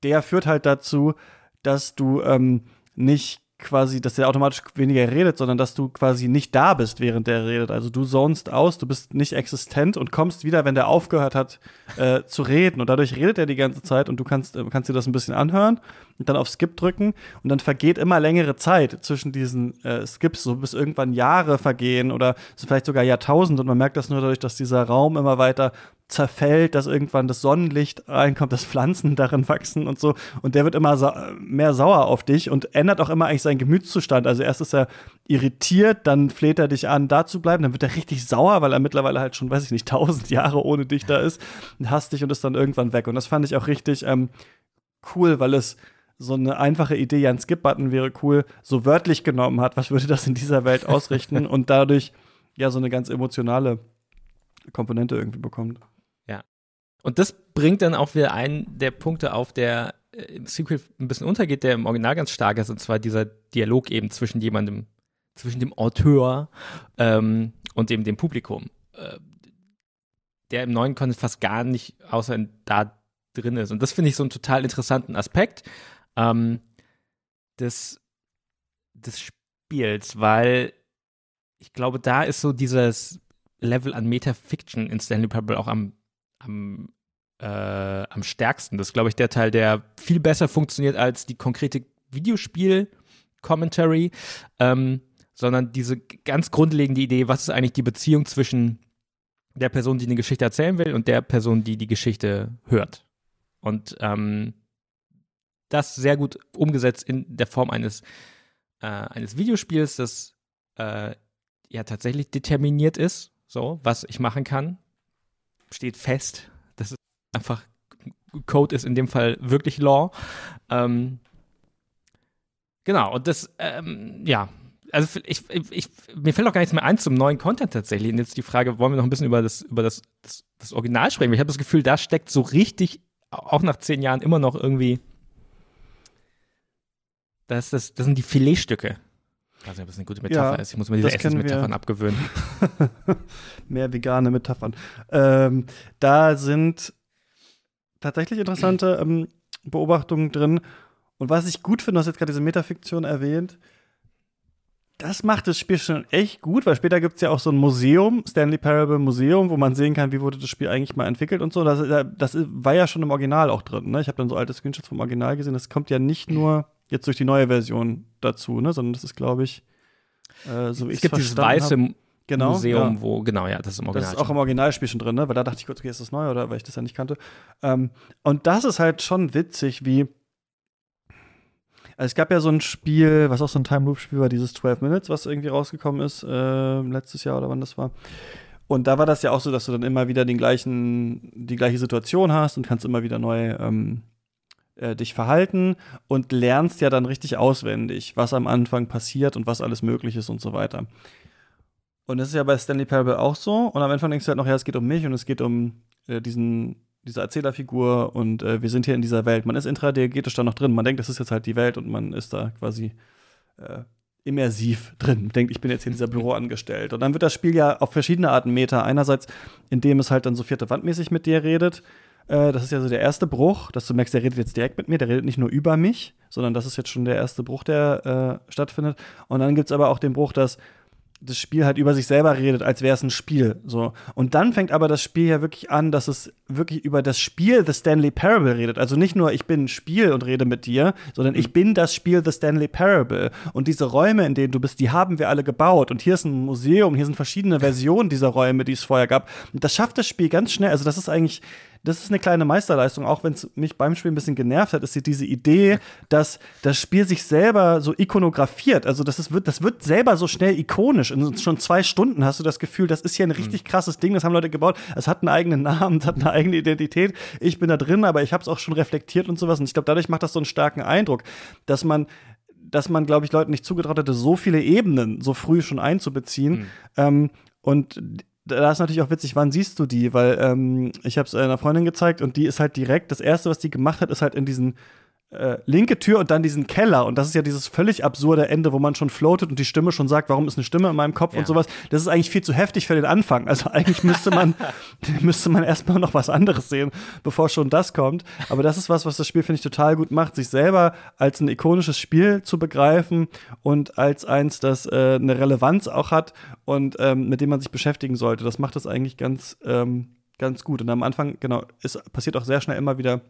der führt halt dazu, dass du ähm, nicht quasi, dass der automatisch weniger redet, sondern dass du quasi nicht da bist, während der redet. Also du zonest aus, du bist nicht existent und kommst wieder, wenn der aufgehört hat äh, zu reden. Und dadurch redet er die ganze Zeit und du kannst, äh, kannst dir das ein bisschen anhören und dann auf Skip drücken und dann vergeht immer längere Zeit zwischen diesen äh, Skips, so bis irgendwann Jahre vergehen oder vielleicht sogar Jahrtausende und man merkt das nur dadurch, dass dieser Raum immer weiter zerfällt, dass irgendwann das Sonnenlicht reinkommt, dass Pflanzen darin wachsen und so. Und der wird immer sa mehr sauer auf dich und ändert auch immer eigentlich seinen Gemütszustand. Also erst ist er irritiert, dann fleht er dich an, da zu bleiben, dann wird er richtig sauer, weil er mittlerweile halt schon, weiß ich nicht, tausend Jahre ohne dich da ist und hasst dich und ist dann irgendwann weg. Und das fand ich auch richtig ähm, cool, weil es so eine einfache Idee, ja, ein Skip-Button wäre cool, so wörtlich genommen hat, was würde das in dieser Welt ausrichten und dadurch ja so eine ganz emotionale Komponente irgendwie bekommt. Und das bringt dann auch wieder einen der Punkte auf, der äh, im Sequel ein bisschen untergeht, der im Original ganz stark ist, und zwar dieser Dialog eben zwischen jemandem, zwischen dem Auteur ähm, und eben dem Publikum. Äh, der im neuen Content fast gar nicht außer in, da drin ist. Und das finde ich so einen total interessanten Aspekt ähm, des, des Spiels, weil ich glaube, da ist so dieses Level an Metafiction in Stanley Parable auch am, am, äh, am stärksten. Das ist, glaube ich, der Teil, der viel besser funktioniert als die konkrete Videospiel-Commentary, ähm, sondern diese ganz grundlegende Idee, was ist eigentlich die Beziehung zwischen der Person, die eine Geschichte erzählen will, und der Person, die die Geschichte hört. Und ähm, das sehr gut umgesetzt in der Form eines, äh, eines Videospiels, das äh, ja tatsächlich determiniert ist, so, was ich machen kann, steht fest. Das ist einfach, Code ist in dem Fall wirklich Law. Ähm, genau, und das, ähm, ja, also ich, ich, mir fällt auch gar nichts mehr ein zum neuen Content tatsächlich. Und jetzt die Frage, wollen wir noch ein bisschen über das, über das, das, das Original sprechen? Ich habe das Gefühl, da steckt so richtig, auch nach zehn Jahren, immer noch irgendwie. Das, das, das sind die Filetstücke. Ich weiß nicht, ob das eine gute Metapher Ja, ist. Ich muss mir diese. Essensmetaphern abgewöhnen. Mehr vegane Metaphern. Ähm, da sind tatsächlich interessante ähm, Beobachtungen drin. Und was ich gut finde, du hast jetzt gerade diese Metafiktion erwähnt, das macht das Spiel schon echt gut, weil später gibt es ja auch so ein Museum, Stanley Parable Museum, wo man sehen kann, wie wurde das Spiel eigentlich mal entwickelt und so. Das, das war ja schon im Original auch drin. Ne? Ich habe dann so alte Screenshots vom Original gesehen. Das kommt ja nicht nur jetzt durch die neue Version dazu, ne? sondern das ist, glaube ich, äh, so wie es ich gibt dieses weiße hab. Genau, Museum, ja. wo, genau, ja, das ist im Original. Das ist auch im Originalspiel schon drin, ne? Weil da dachte ich kurz, okay, ist das neu oder weil ich das ja nicht kannte. Ähm, und das ist halt schon witzig, wie. Also es gab ja so ein Spiel, was auch so ein Time Loop Spiel war, dieses 12 Minutes, was irgendwie rausgekommen ist, äh, letztes Jahr oder wann das war. Und da war das ja auch so, dass du dann immer wieder den gleichen, die gleiche Situation hast und kannst immer wieder neu ähm, äh, dich verhalten und lernst ja dann richtig auswendig, was am Anfang passiert und was alles möglich ist und so weiter. Und das ist ja bei Stanley Parable auch so. Und am Anfang denkst du halt noch, ja, es geht um mich und es geht um äh, diesen, diese Erzählerfigur und äh, wir sind hier in dieser Welt. Man ist intradigetisch da noch drin. Man denkt, das ist jetzt halt die Welt und man ist da quasi äh, immersiv drin. Denkt, ich bin jetzt hier in dieser Büro angestellt. Und dann wird das Spiel ja auf verschiedene Arten Meta. Einerseits, indem es halt dann so vierte Wandmäßig mit dir redet. Äh, das ist ja so der erste Bruch, dass du merkst, der redet jetzt direkt mit mir, der redet nicht nur über mich, sondern das ist jetzt schon der erste Bruch, der äh, stattfindet. Und dann gibt es aber auch den Bruch, dass das Spiel halt über sich selber redet, als wäre es ein Spiel. So. Und dann fängt aber das Spiel ja wirklich an, dass es wirklich über das Spiel The Stanley Parable redet. Also nicht nur, ich bin ein Spiel und rede mit dir, sondern ich bin das Spiel The Stanley Parable. Und diese Räume, in denen du bist, die haben wir alle gebaut. Und hier ist ein Museum, hier sind verschiedene Versionen dieser Räume, die es vorher gab. Und das schafft das Spiel ganz schnell. Also das ist eigentlich das ist eine kleine Meisterleistung, auch wenn es mich beim Spiel ein bisschen genervt hat, ist diese Idee, dass das Spiel sich selber so ikonografiert. Also das, ist, wird, das wird selber so schnell ikonisch. In schon zwei Stunden hast du das Gefühl, das ist hier ein richtig krasses Ding, das haben Leute gebaut. Es hat einen eigenen Namen, es hat eine eigene Identität. Ich bin da drin, aber ich habe es auch schon reflektiert und sowas. Und ich glaube, dadurch macht das so einen starken Eindruck, dass man dass man, glaube ich, Leuten nicht zugetraut hätte, so viele Ebenen so früh schon einzubeziehen. Mhm. Ähm, und da ist natürlich auch witzig, wann siehst du die? Weil ähm, ich habe es einer Freundin gezeigt und die ist halt direkt, das erste, was die gemacht hat, ist halt in diesen äh, linke Tür und dann diesen Keller. Und das ist ja dieses völlig absurde Ende, wo man schon floatet und die Stimme schon sagt, warum ist eine Stimme in meinem Kopf Ja. und sowas. Das ist eigentlich viel zu heftig für den Anfang. Also eigentlich müsste man, müsste man erstmal noch was anderes sehen, bevor schon das kommt. Aber das ist was, was das Spiel, finde ich, total gut macht, sich selber als ein ikonisches Spiel zu begreifen und als eins, das äh, eine Relevanz auch hat und ähm, mit dem man sich beschäftigen sollte. Das macht das eigentlich ganz, ähm, ganz gut. Und am Anfang, genau, es passiert auch sehr schnell immer wieder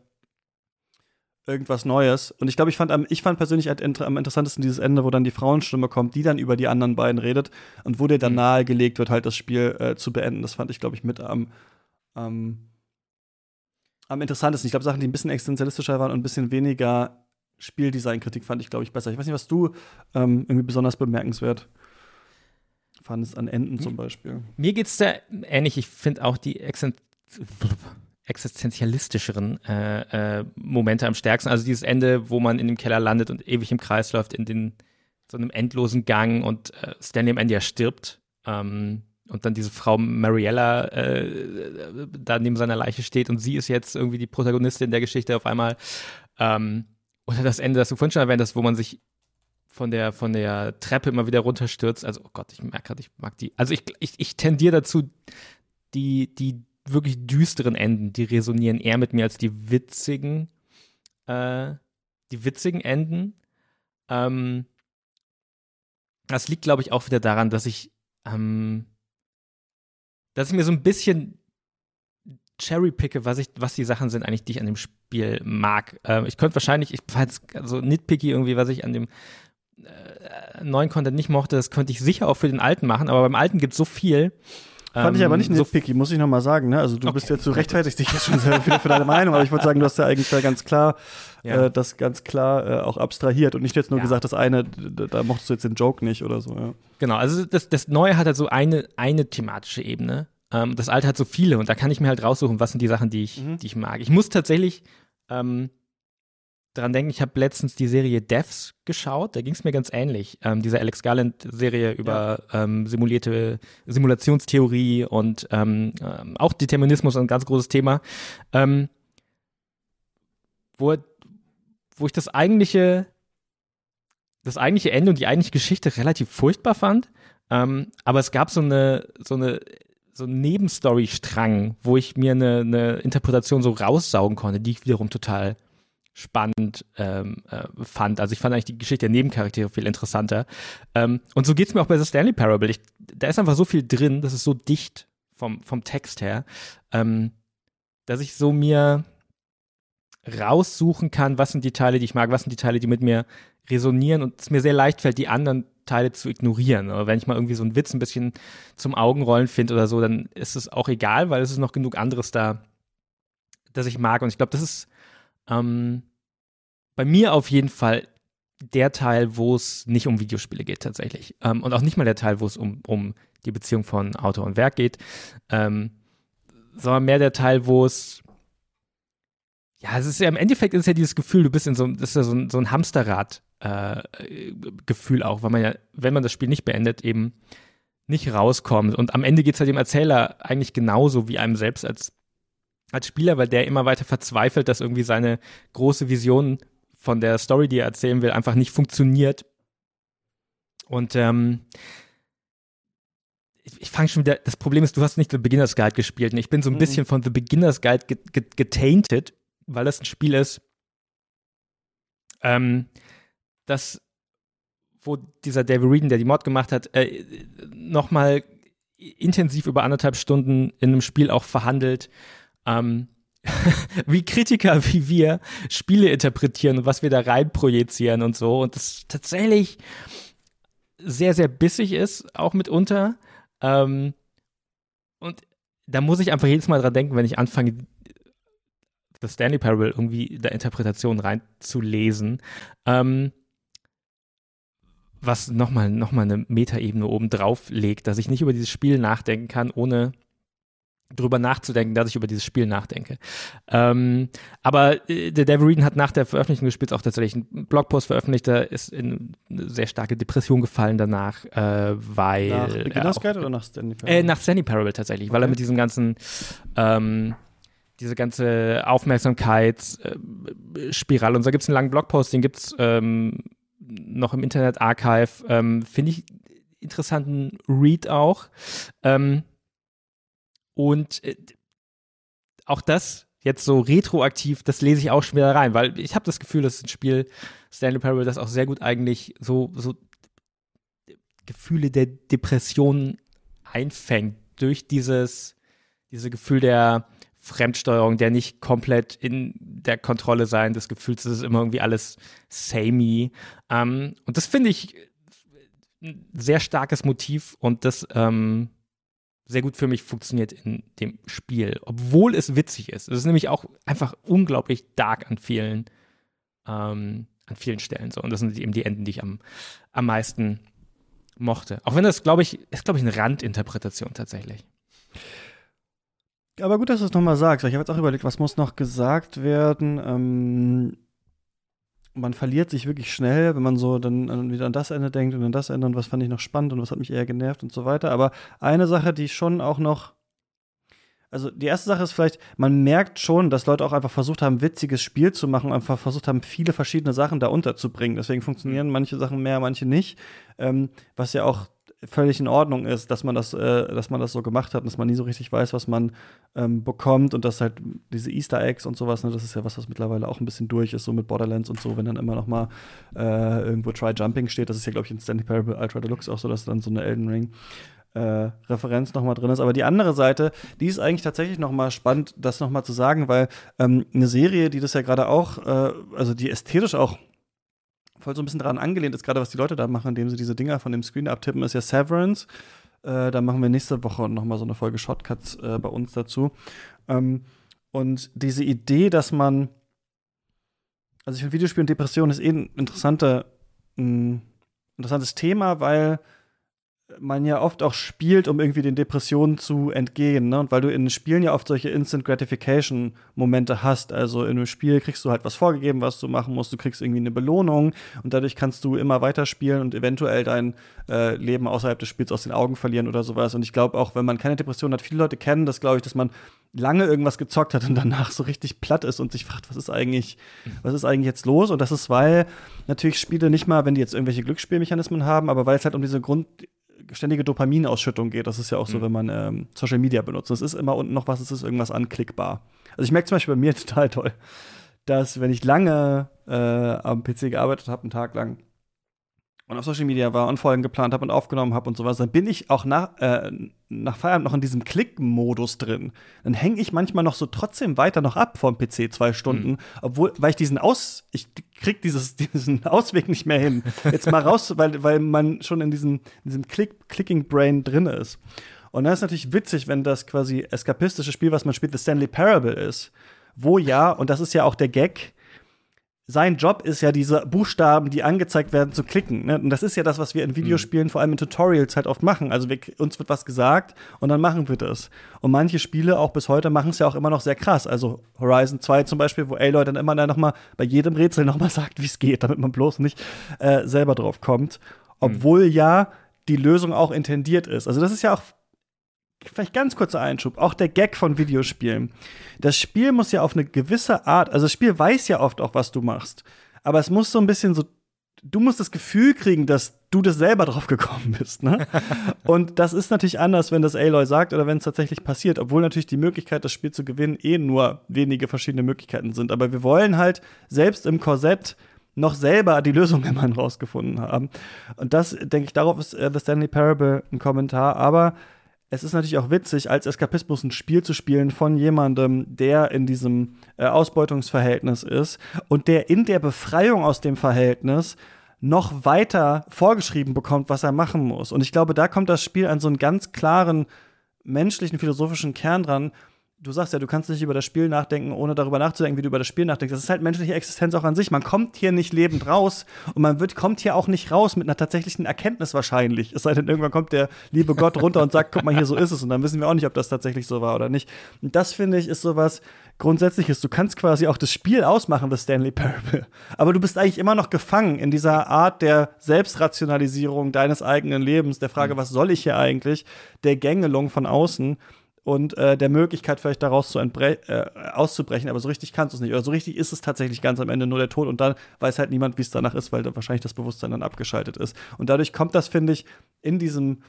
irgendwas Neues. Und ich glaube, ich fand am, ich fand persönlich halt am interessantesten dieses Ende, wo dann die Frauenstimme kommt, die dann über die anderen beiden redet und wo dir dann Mhm. nahegelegt wird, halt das Spiel äh, zu beenden. Das fand ich, glaube ich, mit am, am, am interessantesten. Ich glaube, Sachen, die ein bisschen existenzialistischer waren und ein bisschen weniger Spieldesign-Kritik fand ich, glaube ich, besser. Ich weiß nicht, was du ähm, irgendwie besonders bemerkenswert fandest an Enden zum Beispiel. Mir geht's da ähnlich. Ich finde auch die Exen existenzialistischeren äh, äh, Momente am stärksten. Also dieses Ende, wo man in dem Keller landet und ewig im Kreis läuft, in den, so einem endlosen Gang und äh, Stanley am Ende ja stirbt. Ähm, und dann diese Frau Mariella äh, da neben seiner Leiche steht und sie ist jetzt irgendwie die Protagonistin der Geschichte auf einmal. Ähm, oder das Ende, das du vorhin schon erwähnt hast, wo man sich von der, von der Treppe immer wieder runterstürzt. Also, oh Gott, ich merke gerade, ich mag die. Also ich, ich, ich tendiere dazu, die, die wirklich düsteren Enden, die resonieren eher mit mir als die witzigen, äh, die witzigen Enden. Ähm, das liegt, glaube ich, auch wieder daran, dass ich, ähm, dass ich mir so ein bisschen cherrypicke, was ich, was die Sachen sind eigentlich, die ich an dem Spiel mag. Ähm, ich könnte wahrscheinlich, ich war jetzt so nitpicky irgendwie, was ich an dem äh, neuen Content nicht mochte, das könnte ich sicher auch für den alten machen, aber beim alten gibt es so viel. Fand ich aber nicht ähm, so nitpicky, muss ich noch mal sagen. Ne? Also du Okay. bist jetzt, du rechtfertigst dich jetzt schon sehr viel für deine Meinung, aber ich würde sagen, du hast ja eigentlich da ganz klar, Ja. äh, das ganz klar äh, auch abstrahiert und nicht jetzt nur Ja. gesagt, das eine, da, da mochtest du jetzt den Joke nicht oder so. Ja. Genau, also das, das Neue hat halt so eine, eine thematische Ebene. Ähm, das Alte hat so viele und da kann ich mir halt raussuchen, was sind die Sachen, die ich, Mhm. die ich mag. Ich muss tatsächlich ähm, dran denken, ich habe letztens die Serie Devs geschaut, da ging es mir ganz ähnlich. Ähm, diese Alex Garland-Serie über ähm, simulierte Simulationstheorie und ähm, ähm, auch Determinismus, ein ganz großes Thema. Ähm, wo, wo ich das eigentliche das eigentliche Ende und die eigentliche Geschichte relativ furchtbar fand. Ähm, aber es gab so eine, so eine, so einen Nebenstory-Strang, wo ich mir eine, eine Interpretation so raussaugen konnte, die ich wiederum total spannend ähm, äh, fand. Also ich fand eigentlich die Geschichte der Nebencharaktere viel interessanter. Ähm, und so geht's mir auch bei The Stanley Parable. Ich, da ist einfach so viel drin, das ist so dicht vom, vom Text her, ähm, dass ich so mir raussuchen kann, was sind die Teile, die ich mag, was sind die Teile, die mit mir resonieren und es mir sehr leicht fällt, die anderen Teile zu ignorieren. Aber wenn ich mal irgendwie so einen Witz ein bisschen zum Augenrollen finde oder so, dann ist es auch egal, weil es ist noch genug anderes da, das ich mag. Und ich glaube, das ist ähm, bei mir auf jeden Fall der Teil, wo es nicht um Videospiele geht tatsächlich. Ähm, und auch nicht mal der Teil, wo es um, um die Beziehung von Autor und Werk geht, ähm, sondern mehr der Teil, wo es ja, es ist ja im Endeffekt ist ja dieses Gefühl, du bist in so, das ist ja so ein, so ein Hamsterrad äh, auch, weil man ja, wenn man das Spiel nicht beendet, eben nicht rauskommt. Und am Ende geht es halt dem Erzähler eigentlich genauso wie einem selbst als, als Spieler, weil der immer weiter verzweifelt, dass irgendwie seine große Vision von der Story, die er erzählen will, einfach nicht funktioniert. Und ähm, ich, ich fange schon wieder, das Problem ist, du hast nicht The Beginner's Guide gespielt und ich bin so ein Mhm. bisschen von The Beginner's Guide ge ge getainted, weil das ein Spiel ist, ähm, das, wo dieser David Reedon, der die Mod gemacht hat, äh, nochmal intensiv über anderthalb Stunden in einem Spiel auch verhandelt, ähm, wie Kritiker wie wir Spiele interpretieren und was wir da rein projizieren und so. Und das tatsächlich sehr, sehr bissig ist, auch mitunter. Ähm, und da muss ich einfach jedes Mal dran denken, wenn ich anfange, das Stanley Parable irgendwie der Interpretation reinzulesen. Ähm, was nochmal noch mal eine Metaebene oben drauf legt, dass ich nicht über dieses Spiel nachdenken kann, ohne drüber nachzudenken, dass ich über dieses Spiel nachdenke. Ähm, aber äh, der David Reedon hat nach der Veröffentlichung des Spiels auch tatsächlich einen Blogpost veröffentlicht, da ist in eine sehr starke Depression gefallen danach, äh, weil Nach er Beginner's auch- Guide oder nach Stanley äh, nach Stanley Parable tatsächlich, weil er Okay. mit diesem ganzen, ähm, diese ganze Aufmerksamkeitsspirale, und da gibt es einen langen Blogpost, den gibt es ähm, noch im Internet-Archive, ähm, finde ich interessanten Read auch. Ähm, und äh, auch das jetzt so retroaktiv, das lese ich auch schon wieder rein, weil ich habe das Gefühl, das ist ein Spiel, Stanley Parable, das auch sehr gut eigentlich so, so Gefühle der Depression einfängt durch dieses, diese Gefühl der Fremdsteuerung, der nicht komplett in der Kontrolle sein, des Gefühls, das ist immer irgendwie alles samey. Ähm, und das finde ich ein sehr starkes Motiv und das ähm, sehr gut für mich funktioniert in dem Spiel, obwohl es witzig ist. Es ist nämlich auch einfach unglaublich dark an vielen, ähm, an vielen Stellen so. Und das sind eben die Enden, die ich am, am meisten mochte. Auch wenn das, glaube ich, ist, glaube ich, eine Randinterpretation tatsächlich. Aber gut, dass du es nochmal sagst. Ich habe jetzt auch überlegt, was muss noch gesagt werden. Ähm, man verliert sich wirklich schnell, wenn man so dann an- wieder an das Ende denkt und an das Ende und was fand ich noch spannend und was hat mich eher genervt und so weiter. Aber eine Sache, die schon auch noch also die erste Sache ist vielleicht, man merkt schon, dass Leute auch einfach versucht haben, witziges Spiel zu machen, einfach versucht haben, viele verschiedene Sachen da unterzubringen. Deswegen funktionieren manche Sachen mehr, manche nicht. Ähm, was ja auch völlig in Ordnung ist, dass man das, äh, dass man das so gemacht hat und dass man nie so richtig weiß, was man ähm, bekommt und dass halt diese Easter Eggs und sowas, ne, das ist ja was, was mittlerweile auch ein bisschen durch ist, so mit Borderlands und so, wenn dann immer noch mal äh, irgendwo Try Jumping steht, das ist ja, glaube ich, in Stanley Parable Ultra Deluxe auch so, dass dann so eine Elden Ring äh, Referenz noch mal drin ist. Aber die andere Seite, die ist eigentlich tatsächlich noch mal spannend, das noch mal zu sagen, weil ähm, eine Serie, die das ja gerade auch, äh, also die ästhetisch auch voll so ein bisschen daran angelehnt ist, gerade was die Leute da machen, indem sie diese Dinger von dem Screen abtippen, ist ja Severance. Äh, da machen wir nächste Woche noch mal so eine Folge Shotcuts äh, bei uns dazu. Ähm, und diese Idee, dass man, also ich finde Videospiel und Depression ist eh ein interessanter, ein interessantes Thema, weil man ja oft auch spielt, um irgendwie den Depressionen zu entgehen. Ne? Und weil du in Spielen ja oft solche Instant Gratification Momente hast. Also in einem Spiel kriegst du halt was vorgegeben, was du machen musst. Du kriegst irgendwie eine Belohnung und dadurch kannst du immer weiter spielen und eventuell dein äh, Leben außerhalb des Spiels aus den Augen verlieren oder sowas. Und ich glaube auch, wenn man keine Depression hat, viele Leute kennen das, glaube ich, dass man lange irgendwas gezockt hat und danach so richtig platt ist und sich fragt, was ist eigentlich, was ist eigentlich jetzt los? Und das ist, weil natürlich Spiele nicht mal, wenn die jetzt irgendwelche Glücksspielmechanismen haben, aber weil es halt um diese Grund ständige Dopaminausschüttung geht. Das ist ja auch so, mhm. wenn man ähm, Social Media benutzt. Es ist immer unten noch was, es ist irgendwas anklickbar. Also ich merke zum Beispiel bei mir total toll, dass wenn ich lange äh, am PC gearbeitet habe, einen Tag lang, und auf Social Media war und Folgen geplant habe und aufgenommen habe und sowas, dann bin ich auch nach, äh, nach Feierabend noch in diesem Klick-Modus drin. Dann hänge ich manchmal noch so trotzdem weiter noch ab vom PC zwei Stunden, mhm. obwohl, weil ich diesen Aus, ich krieg dieses, diesen Ausweg nicht mehr hin. Jetzt mal raus, weil, weil man schon in diesem, diesem Click, Clicking-Brain drin ist. Und dann ist natürlich witzig, wenn das quasi eskapistische Spiel, was man spielt, The Stanley Parable ist, wo ja, und das ist ja auch der Gag, sein Job ist ja, diese Buchstaben, die angezeigt werden, zu klicken. Ne? Und das ist ja das, was wir in Videospielen, mhm. vor allem in Tutorials, halt oft machen. Also wir, uns wird was gesagt und dann machen wir das. Und manche Spiele, auch bis heute, machen es ja auch immer noch sehr krass. Also Horizon 2 zum Beispiel, wo Aloy dann immer dann noch mal bei jedem Rätsel noch mal sagt, wie es geht, damit man bloß nicht äh, selber drauf kommt. Obwohl mhm. ja die Lösung auch intendiert ist. Also das ist ja auch vielleicht ganz kurzer Einschub, auch der Gag von Videospielen. Das Spiel muss ja auf eine gewisse Art, also das Spiel weiß ja oft auch, was du machst, aber es muss so ein bisschen so, du musst das Gefühl kriegen, dass du das selber drauf gekommen bist, ne? Und das ist natürlich anders, wenn das Aloy sagt oder wenn es tatsächlich passiert, obwohl natürlich die Möglichkeit, das Spiel zu gewinnen, eh nur wenige verschiedene Möglichkeiten sind. Aber wir wollen halt selbst im Korsett noch selber die Lösung immerhin rausgefunden haben. Und das, denke ich, darauf ist äh, The Stanley Parable ein Kommentar, aber es ist natürlich auch witzig, als Eskapismus ein Spiel zu spielen von jemandem, der in diesem äh, Ausbeutungsverhältnis ist und der in der Befreiung aus dem Verhältnis noch weiter vorgeschrieben bekommt, was er machen muss. Und ich glaube, da kommt das Spiel an so einen ganz klaren menschlichen, philosophischen Kern dran, du sagst ja, du kannst nicht über das Spiel nachdenken, ohne darüber nachzudenken, wie du über das Spiel nachdenkst. Das ist halt menschliche Existenz auch an sich. Man kommt hier nicht lebend raus und man wird, kommt hier auch nicht raus mit einer tatsächlichen Erkenntnis wahrscheinlich. Es sei denn, irgendwann kommt der liebe Gott runter und sagt, guck mal, hier so ist es. Und dann wissen wir auch nicht, ob das tatsächlich so war oder nicht. Und das finde ich ist sowas Grundsätzliches. Du kannst quasi auch das Spiel ausmachen, das Stanley Parable. Aber du bist eigentlich immer noch gefangen in dieser Art der Selbstrationalisierung deines eigenen Lebens, der Frage, mhm. was soll ich hier eigentlich, der Gängelung von außen und äh, der Möglichkeit, vielleicht daraus zu äh, auszubrechen, aber so richtig kannst du es nicht. Oder so richtig ist es tatsächlich ganz am Ende nur der Tod und dann weiß halt niemand, wie es danach ist, weil da wahrscheinlich das Bewusstsein dann abgeschaltet ist. Und dadurch kommt das, finde ich, in diesem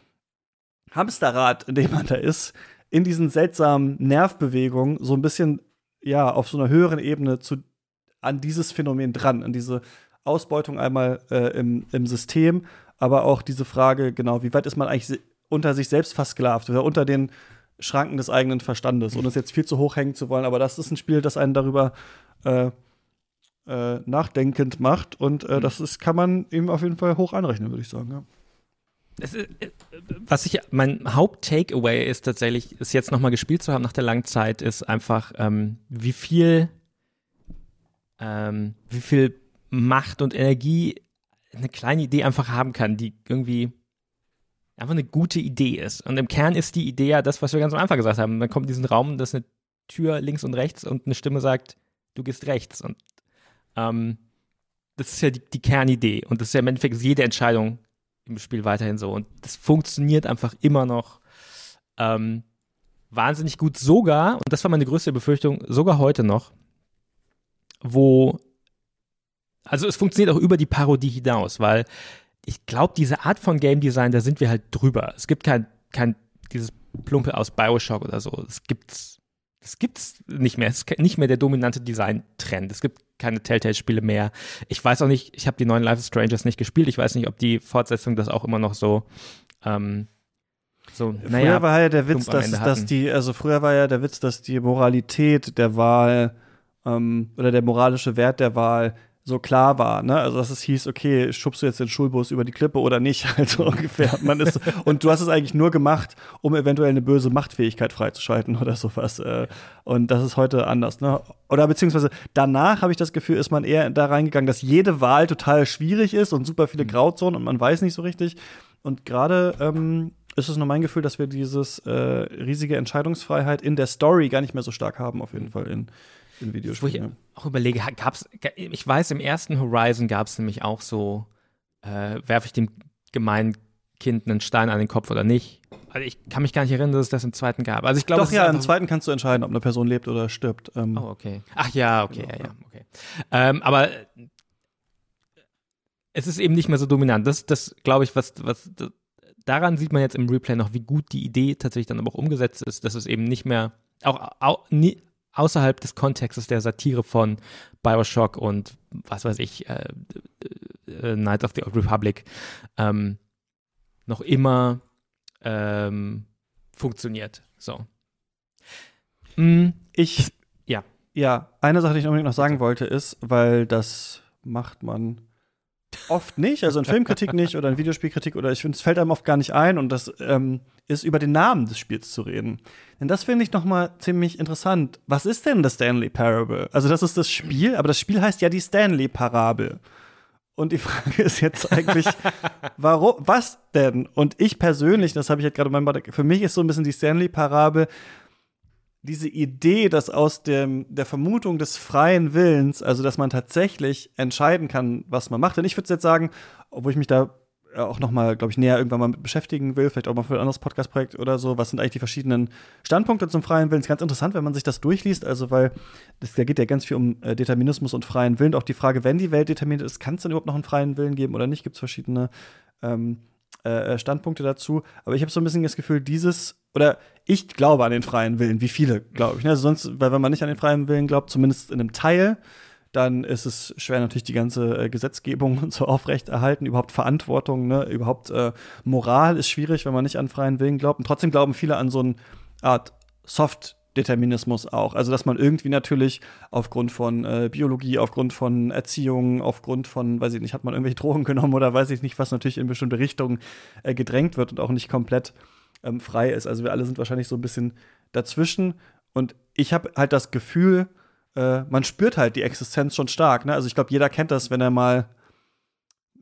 Hamsterrad, in dem man da ist, in diesen seltsamen Nervbewegungen so ein bisschen, ja, auf so einer höheren Ebene zu, an dieses Phänomen dran, an diese Ausbeutung einmal äh, im, im System, aber auch diese Frage, genau, wie weit ist man eigentlich unter sich selbst versklavt oder unter den Schranken des eigenen Verstandes, ohne es jetzt viel zu hoch hängen zu wollen. Aber das ist ein Spiel, das einen darüber äh, äh, nachdenkend macht. Und äh, mhm. das ist, kann man ihm auf jeden Fall hoch anrechnen, würde ich sagen. Ja. Ist, äh, was ich, mein Haupt-Takeaway ist tatsächlich, es jetzt nochmal gespielt zu haben nach der langen Zeit, ist einfach, ähm, wie viel, ähm, wie viel Macht und Energie eine kleine Idee einfach haben kann, die irgendwie einfach eine gute Idee ist. Und im Kern ist die Idee ja das, was wir ganz am Anfang gesagt haben. Man kommt in diesen Raum, das ist eine Tür links und rechts und eine Stimme sagt, du gehst rechts. Und ähm, das ist ja die, die, Kernidee. Und das ist ja im Endeffekt jede Entscheidung im Spiel weiterhin so. Und das funktioniert einfach immer noch ähm, wahnsinnig gut. Sogar, und das war meine größte Befürchtung, sogar heute noch, wo also es funktioniert auch über die Parodie hinaus, weil ich glaube, diese Art von Game Design, da sind wir halt drüber. Es gibt kein, kein dieses Plumpe aus Bioshock oder so. Es gibt's, es gibt's nicht mehr. Es ist nicht mehr der dominante Design-Trend. Es gibt keine Telltale-Spiele mehr. Ich weiß auch nicht, ich habe die neuen Life is Strangers nicht gespielt. Ich weiß nicht, ob die Fortsetzung das auch immer noch so ähm, so, naja, früher war ja der Witz, dass, dass die, also früher war ja der Witz, dass die Moralität der Wahl ähm, oder der moralische Wert der Wahl so klar war, ne? Also dass es hieß, okay, schubst du jetzt den Schulbus über die Klippe oder nicht, halt so ungefähr. Man ist und du hast es eigentlich nur gemacht, um eventuell eine böse Machtfähigkeit freizuschalten oder sowas. Äh, und das ist heute anders, ne? Oder beziehungsweise danach habe ich das Gefühl, ist man eher da reingegangen, dass jede Wahl total schwierig ist und super viele mhm. Grauzonen und man weiß nicht so richtig. Und gerade ähm, ist es nur mein Gefühl, dass wir dieses äh, riesige Entscheidungsfreiheit in der Story gar nicht mehr so stark haben, auf jeden mhm. Fall in, in Videospielen. Wo ich auch überlege, gab's, ich weiß, im ersten Horizon gab es nämlich auch so, äh, werfe ich dem gemeinen Kind einen Stein an den Kopf oder nicht. Also ich kann mich gar nicht erinnern, dass es das im zweiten gab. Also ich glaube, doch ja, im zweiten kannst du entscheiden, ob eine Person lebt oder stirbt. Ähm, oh okay. Ach ja, okay, genau, ja, ja, okay. Ähm, aber es ist eben nicht mehr so dominant. Das, das glaube ich, was, was das, daran sieht man jetzt im Replay noch, wie gut die Idee tatsächlich dann aber auch umgesetzt ist, dass es eben nicht mehr auch, auch nie, außerhalb des Kontextes der Satire von Bioshock und was weiß ich, äh, äh, Knights of the Old Republic ähm, noch immer ähm, funktioniert. So. Mm, ich, ja. Ja, eine Sache, die ich unbedingt noch sagen wollte, ist, weil das macht man Oft nicht, also in Filmkritik nicht oder in Videospielkritik oder ich finde, es fällt einem oft gar nicht ein und das ähm, ist über den Namen des Spiels zu reden. Denn das finde ich noch mal ziemlich interessant. Was ist denn das Stanley Parable? Also das ist das Spiel, aber das Spiel heißt ja die Stanley Parabel. Und die Frage ist jetzt eigentlich, warum, was denn? Und ich persönlich, das habe ich jetzt gerade mein für mich ist so ein bisschen die Stanley Parabel diese Idee, dass aus dem, der Vermutung des freien Willens, also dass man tatsächlich entscheiden kann, was man macht. Denn ich würde jetzt sagen, obwohl ich mich da auch noch mal, glaube ich, näher irgendwann mal mit beschäftigen will, vielleicht auch mal für ein anderes Podcast-Projekt oder so. Was sind eigentlich die verschiedenen Standpunkte zum freien Willen? Ist ganz interessant, wenn man sich das durchliest. Also, weil das, da geht ja ganz viel um äh, Determinismus und freien Willen. Auch die Frage, wenn die Welt determiniert ist, kann es dann überhaupt noch einen freien Willen geben oder nicht? Gibt es verschiedene ähm, äh, Standpunkte dazu. Aber ich habe so ein bisschen das Gefühl, dieses, oder ich glaube an den freien Willen, wie viele, glaube ich. Ne? Also sonst, weil wenn man nicht an den freien Willen glaubt, zumindest in einem Teil, dann ist es schwer natürlich die ganze äh, Gesetzgebung und so aufrechterhalten, überhaupt Verantwortung, ne? überhaupt äh, Moral ist schwierig, wenn man nicht an freien Willen glaubt. Und trotzdem glauben viele an so eine Art Soft Determinismus auch. Also, dass man irgendwie natürlich aufgrund von äh, Biologie, aufgrund von Erziehung, aufgrund von, weiß ich nicht, hat man irgendwelche Drogen genommen oder weiß ich nicht, was natürlich in bestimmte Richtungen äh, gedrängt wird und auch nicht komplett ähm, frei ist. Also, wir alle sind wahrscheinlich so ein bisschen dazwischen. Und ich habe halt das Gefühl, äh, man spürt halt die Existenz schon stark. Ne? Also, ich glaube, jeder kennt das, wenn er mal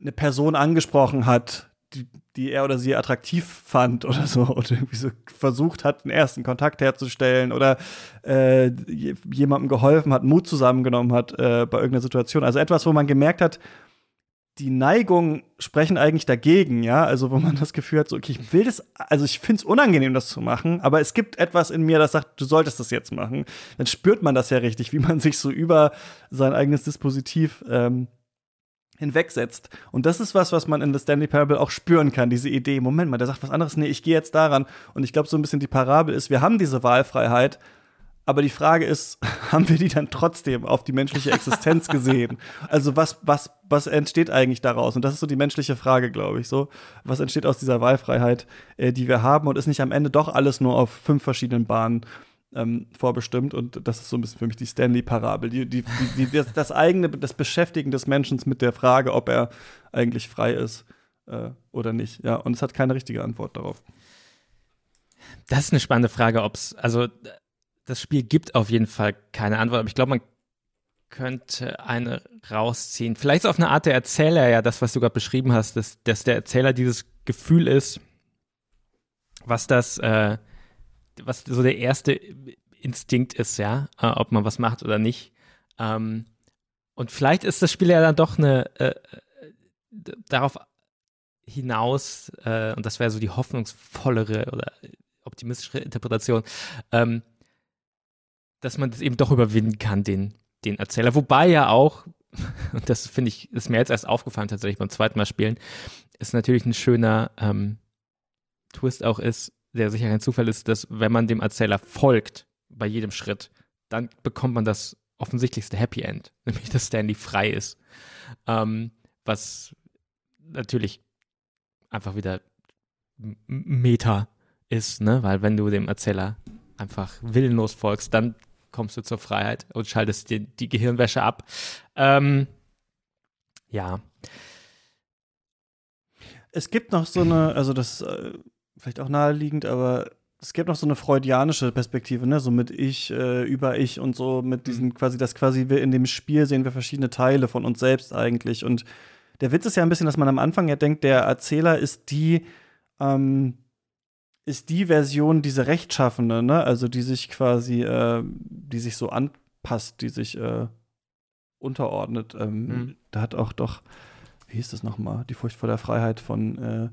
eine Person angesprochen hat, die, die er oder sie attraktiv fand oder so und irgendwie so versucht hat, einen ersten Kontakt herzustellen oder äh, jemandem geholfen hat, Mut zusammengenommen hat äh, bei irgendeiner Situation. Also etwas, wo man gemerkt hat, die Neigungen sprechen eigentlich dagegen, ja. Also, wo man das Gefühl hat, so, okay, ich will das, also ich finde es unangenehm, das zu machen, aber es gibt etwas in mir, das sagt, du solltest das jetzt machen. Dann spürt man das ja richtig, wie man sich so über sein eigenes Dispositiv ähm, hinwegsetzt. Und das ist was, was man in The Stanley Parable auch spüren kann, diese Idee. Moment mal, der sagt was anderes. Nee, ich gehe jetzt daran. Und ich glaube, so ein bisschen die Parabel ist, wir haben diese Wahlfreiheit, aber die Frage ist, haben wir die dann trotzdem auf die menschliche Existenz gesehen? Also was, was, was entsteht eigentlich daraus? Und das ist so die menschliche Frage, glaube ich. So, was entsteht aus dieser Wahlfreiheit, äh, die wir haben? Und ist nicht am Ende doch alles nur auf fünf verschiedenen Bahnen ähm, vorbestimmt. Und das ist so ein bisschen für mich die Stanley-Parabel. Die, die, die, die, das, das, eigene, das Beschäftigen des Menschen mit der Frage, ob er eigentlich frei ist äh, oder nicht. Ja, und es hat keine richtige Antwort darauf. Das ist eine spannende Frage, ob es, also das Spiel gibt auf jeden Fall keine Antwort, aber ich glaube, man könnte eine rausziehen. Vielleicht auf eine Art der Erzähler, ja, das, was du gerade beschrieben hast, dass, dass der Erzähler dieses Gefühl ist, was das, äh, was so der erste Instinkt ist, ja, äh, ob man was macht oder nicht. Ähm, und vielleicht ist das Spiel ja dann doch eine äh, darauf hinaus, äh, und das wäre so die hoffnungsvollere oder optimistischere Interpretation, ähm, dass man das eben doch überwinden kann, den, den Erzähler. Wobei ja auch und das finde ich, ist mir jetzt erst aufgefallen tatsächlich beim zweiten Mal spielen, ist natürlich ein schöner ähm, Twist auch ist, der sicher kein Zufall ist, dass wenn man dem Erzähler folgt bei jedem Schritt, dann bekommt man das offensichtlichste Happy End, nämlich dass Stanley frei ist. Ähm, was natürlich einfach wieder Meta ist, ne? Weil wenn du dem Erzähler einfach willenlos folgst, dann kommst du zur Freiheit und schaltest dir die Gehirnwäsche ab. Ähm, ja. Es gibt noch so eine, also das äh, vielleicht auch naheliegend, aber es gibt noch so eine freudianische Perspektive, ne, so mit ich, äh, über ich und so, mit diesen mhm. quasi, das quasi wir in dem Spiel sehen wir verschiedene Teile von uns selbst eigentlich. Und der Witz ist ja ein bisschen, dass man am Anfang ja denkt, der Erzähler ist die, ähm, ist die Version diese Rechtschaffende, ne? Also die sich quasi, äh, die sich so anpasst, die sich äh, unterordnet. Ähm, mhm. Da hat auch doch, wie hieß das nochmal, die Furcht vor der Freiheit von äh,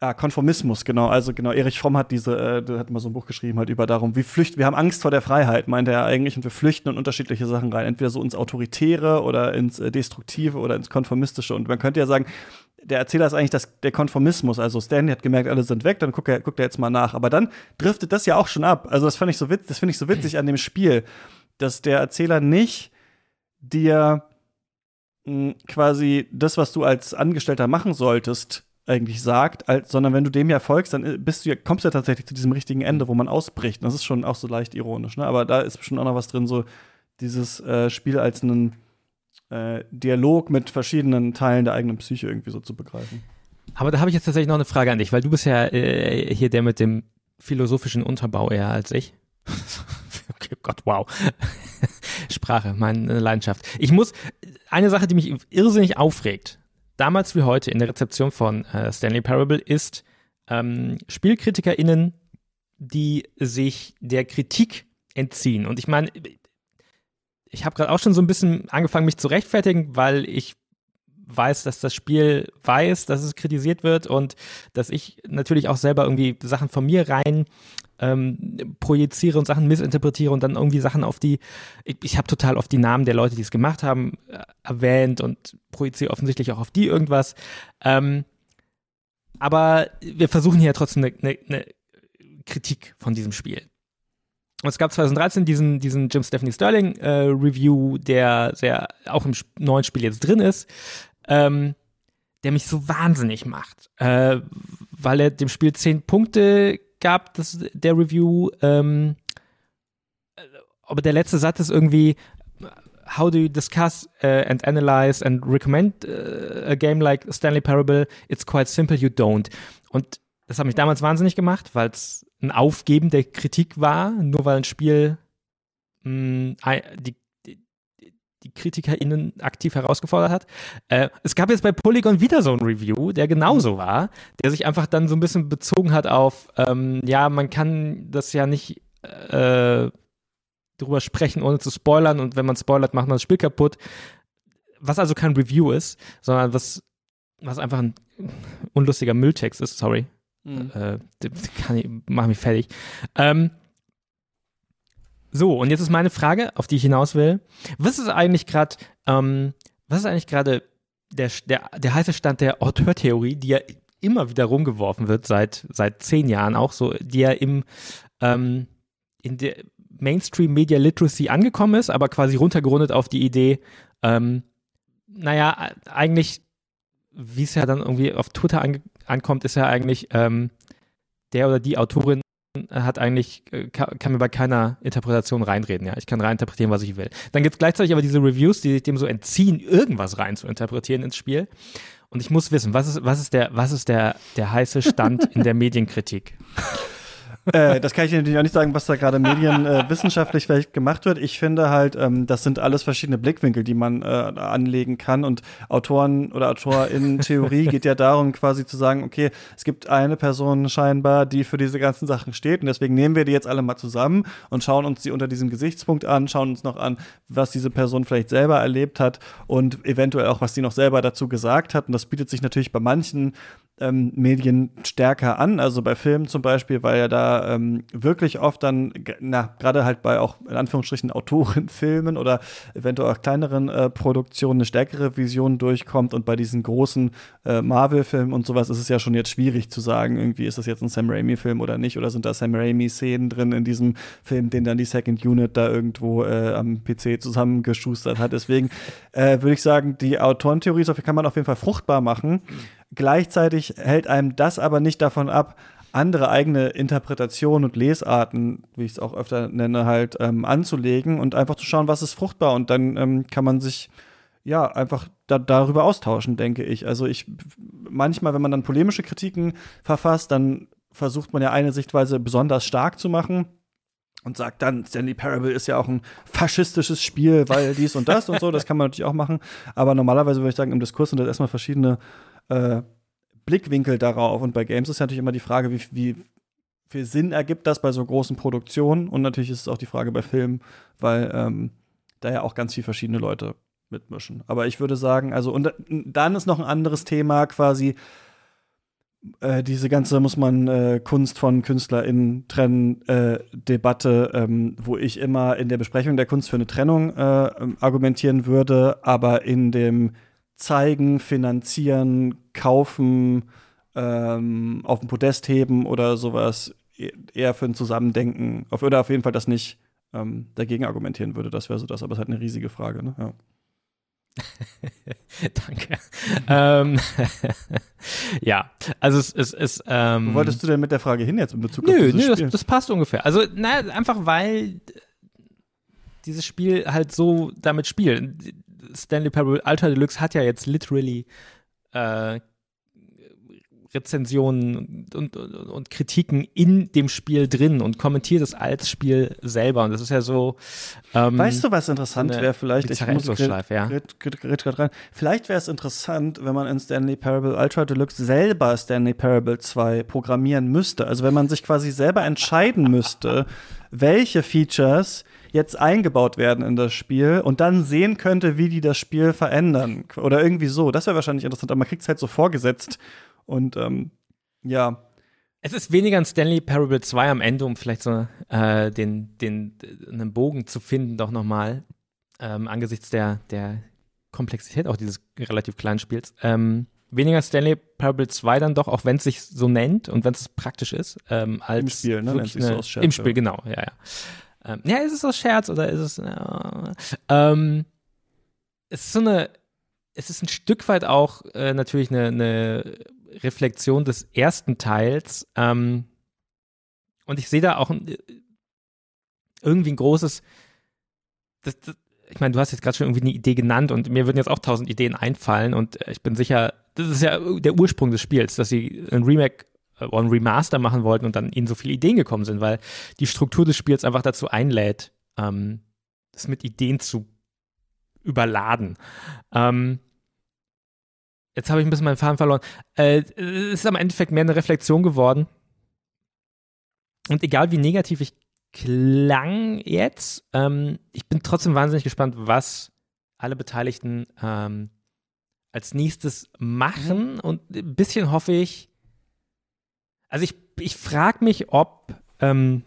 ja, Konformismus, genau. Also genau, Erich Fromm hat diese, äh, der hat mal so ein Buch geschrieben halt über darum, wie flüchten, wir haben Angst vor der Freiheit, meinte er eigentlich, und wir flüchten in unterschiedliche Sachen rein, entweder so ins Autoritäre oder ins äh, Destruktive oder ins Konformistische. Und man könnte ja sagen, der Erzähler ist eigentlich das, der Konformismus. Also Stanley hat gemerkt, alle sind weg, dann guckt er, guckt er jetzt mal nach. Aber dann driftet das ja auch schon ab. Also das fand ich so witzig, das finde ich so witzig an dem Spiel, dass der Erzähler nicht dir mh, hm, quasi das, was du als Angestellter machen solltest, eigentlich sagt, als, sondern wenn du dem ja folgst, dann äh, bist du, kommst du ja tatsächlich zu diesem richtigen Ende, wo man ausbricht. Das ist schon auch so leicht ironisch, ne? Aber da ist bestimmt auch noch was drin, so dieses äh, Spiel als einen äh, Dialog mit verschiedenen Teilen der eigenen Psyche irgendwie so zu begreifen. Aber da habe ich jetzt tatsächlich noch eine Frage an dich, weil du bist ja äh, hier der mit dem philosophischen Unterbau eher als ich. okay, Gott, wow. Sprache, meine Leidenschaft. Ich muss, eine Sache, die mich irrsinnig aufregt, damals wie heute in der Rezeption von äh, Stanley Parable ist ähm, SpielkritikerInnen, die sich der Kritik entziehen. Und ich meine, ich habe gerade auch schon so ein bisschen angefangen, mich zu rechtfertigen, weil ich weiß, dass das Spiel weiß, dass es kritisiert wird und dass ich natürlich auch selber irgendwie Sachen von mir rein ähm, projiziere und Sachen missinterpretiere und dann irgendwie Sachen auf die, ich, ich habe total oft die Namen der Leute, die es gemacht haben, äh, erwähnt und projiziere offensichtlich auch auf die irgendwas. Ähm, aber wir versuchen hier trotzdem eine, eine, eine Kritik von diesem Spiel. Und es gab 2013 diesen, diesen Jim Stephanie Sterling äh, Review, der sehr auch im neuen Spiel jetzt drin ist, ähm, der mich so wahnsinnig macht, äh, weil er dem Spiel zehn Punkte gab, das, der Review. Ähm, aber der letzte Satz ist irgendwie, how do you discuss uh, and analyze and recommend uh, a game like Stanley Parable? It's quite simple, you don't. Und das hat mich damals wahnsinnig gemacht, weil es ein Aufgeben der Kritik war, nur weil ein Spiel mh, hm, die, die, KritikerInnen aktiv herausgefordert hat. Äh, es gab jetzt bei Polygon wieder so ein Review, der genauso mhm. war, der sich einfach dann so ein bisschen bezogen hat auf, ähm, ja, man kann das ja nicht äh, drüber sprechen, ohne zu spoilern und wenn man spoilert, macht man das Spiel kaputt. Was also kein Review ist, sondern was, was einfach ein unlustiger Mülltext ist, sorry, Mhm. Äh, kann ich, mach mich fertig. Ähm, so, und jetzt ist meine Frage, auf die ich hinaus will. Was ist eigentlich gerade, ähm, was ist eigentlich gerade der, der, der heiße Stand der Auteurtheorie, die ja immer wieder rumgeworfen wird, seit, seit zehn Jahren auch so, die ja im, ähm, in der Mainstream Media Literacy angekommen ist, aber quasi runtergerundet auf die Idee, ähm, naja, eigentlich, wie es ja dann irgendwie auf Twitter ankommt, ist ja eigentlich, ähm, der oder die Autorin hat eigentlich, äh, kann, kann, mir bei keiner Interpretation reinreden, ja. Ich kann reininterpretieren, was ich will. Dann gibt es gleichzeitig aber diese Reviews, die sich dem so entziehen, irgendwas rein zu interpretieren ins Spiel. Und ich muss wissen, was ist, was ist der, was ist der, der heiße Stand in der Medienkritik? Äh, das kann ich natürlich auch nicht sagen, was da gerade medienwissenschaftlich äh, vielleicht gemacht wird. Ich finde halt, ähm, das sind alles verschiedene Blickwinkel, die man äh, anlegen kann. Und Autoren oder AutorInnen Theorie geht ja darum, quasi zu sagen, okay, es gibt eine Person scheinbar, die für diese ganzen Sachen steht. Und deswegen nehmen wir die jetzt alle mal zusammen und schauen uns die unter diesem Gesichtspunkt an, schauen uns noch an, was diese Person vielleicht selber erlebt hat und eventuell auch, was die noch selber dazu gesagt hat. Und das bietet sich natürlich bei manchen ähm, Medien stärker an. Also bei Filmen zum Beispiel, weil ja da ähm, wirklich oft dann, na, gerade halt bei auch in Anführungsstrichen Autorenfilmen oder eventuell auch kleineren äh, Produktionen eine stärkere Vision durchkommt und bei diesen großen äh, Marvel-Filmen und sowas ist es ja schon jetzt schwierig zu sagen, irgendwie ist das jetzt ein Sam Raimi-Film oder nicht oder sind da Sam Raimi-Szenen drin in diesem Film, den dann die Second Unit da irgendwo äh, am PC zusammengeschustert hat. Deswegen äh, würde ich sagen, die Autorentheorie kann man auf jeden Fall fruchtbar machen. Gleichzeitig hält einem das aber nicht davon ab, andere eigene Interpretationen und Lesarten, wie ich es auch öfter nenne, halt ähm, anzulegen und einfach zu schauen, was ist fruchtbar. Und dann ähm, kann man sich ja einfach da, darüber austauschen, denke ich. Also ich manchmal, wenn man dann polemische Kritiken verfasst, dann versucht man ja eine Sichtweise besonders stark zu machen und sagt dann, Stanley Parable ist ja auch ein faschistisches Spiel, weil dies und das und so, das kann man natürlich auch machen. Aber normalerweise würde ich sagen, im Diskurs sind das erstmal verschiedene äh, Blickwinkel darauf. Und bei Games ist natürlich immer die Frage, wie, wie viel Sinn ergibt das bei so großen Produktionen. Und natürlich ist es auch die Frage bei Filmen, weil ähm, da ja auch ganz viele verschiedene Leute mitmischen. Aber ich würde sagen, also, und dann ist noch ein anderes Thema quasi, äh, diese ganze muss man äh, Kunst von KünstlerInnen trennen äh, Debatte, ähm, wo ich immer in der Besprechung der Kunst für eine Trennung äh, argumentieren würde, aber in dem Zeigen, Finanzieren, Kaufen, ähm, auf dem Podest heben oder sowas e-, eher für ein Zusammendenken auf, oder auf jeden Fall das nicht ähm, dagegen argumentieren würde. Das wäre so das, aber es ist halt eine riesige Frage. Ne? Ja. Danke. ähm, ja, also es ist. Es, ähm, Wo wolltest du denn mit der Frage hin jetzt in Bezug nö, auf dieses nö, Spiel? Das, das passt ungefähr. Also, na, einfach weil dieses Spiel halt so damit spielt. Stanley Parable Ultra Deluxe hat ja jetzt literally äh, Rezensionen und, und, und, Kritiken in dem Spiel drin und kommentiert es als Spiel selber. Und das ist ja so. Ähm, weißt du, was interessant wäre vielleicht? Ich muss ja. rein. Vielleicht wäre es interessant, wenn man in Stanley Parable Ultra Deluxe selber Stanley Parable 2 programmieren müsste. Also wenn man sich quasi selber entscheiden müsste, welche Features jetzt eingebaut werden in das Spiel und dann sehen könnte, wie die das Spiel verändern. Oder irgendwie so. Das wäre wahrscheinlich interessant, aber man kriegt es halt so vorgesetzt und ähm, ja. Es ist weniger ein Stanley Parable 2 am Ende, um vielleicht so äh, den, den, einen Bogen zu finden, doch nochmal, ähm, angesichts der, der Komplexität auch dieses relativ kleinen Spiels. Ähm, weniger Stanley Parable 2 dann doch, auch wenn es sich so nennt und wenn es praktisch ist, ähm, als im Spiel, ne? Sich so Im Spiel, genau, ja, ja. Ähm, ja, ist es aus Scherz oder ist es, äh, ähm, es ist so eine, es ist ein Stück weit auch äh, natürlich eine, eine Reflexion des ersten Teils. Ähm, und ich sehe da auch ein, irgendwie ein großes. Das, das, ich meine, du hast jetzt gerade schon irgendwie eine Idee genannt und mir würden jetzt auch tausend Ideen einfallen und ich bin sicher, das ist ja der Ursprung des Spiels, dass sie ein Remake äh, ein Remaster machen wollten und dann ihnen so viele Ideen gekommen sind, weil die Struktur des Spiels einfach dazu einlädt, ähm, das mit Ideen zu überladen. Ähm, Jetzt habe ich ein bisschen meinen Faden verloren. Äh, es ist am Endeffekt mehr eine Reflexion geworden. Und egal wie negativ ich klang jetzt, ähm, ich bin trotzdem wahnsinnig gespannt, was alle Beteiligten ähm, als nächstes machen. Mhm. Und ein bisschen hoffe ich, also ich, ich frage mich, ob ähm,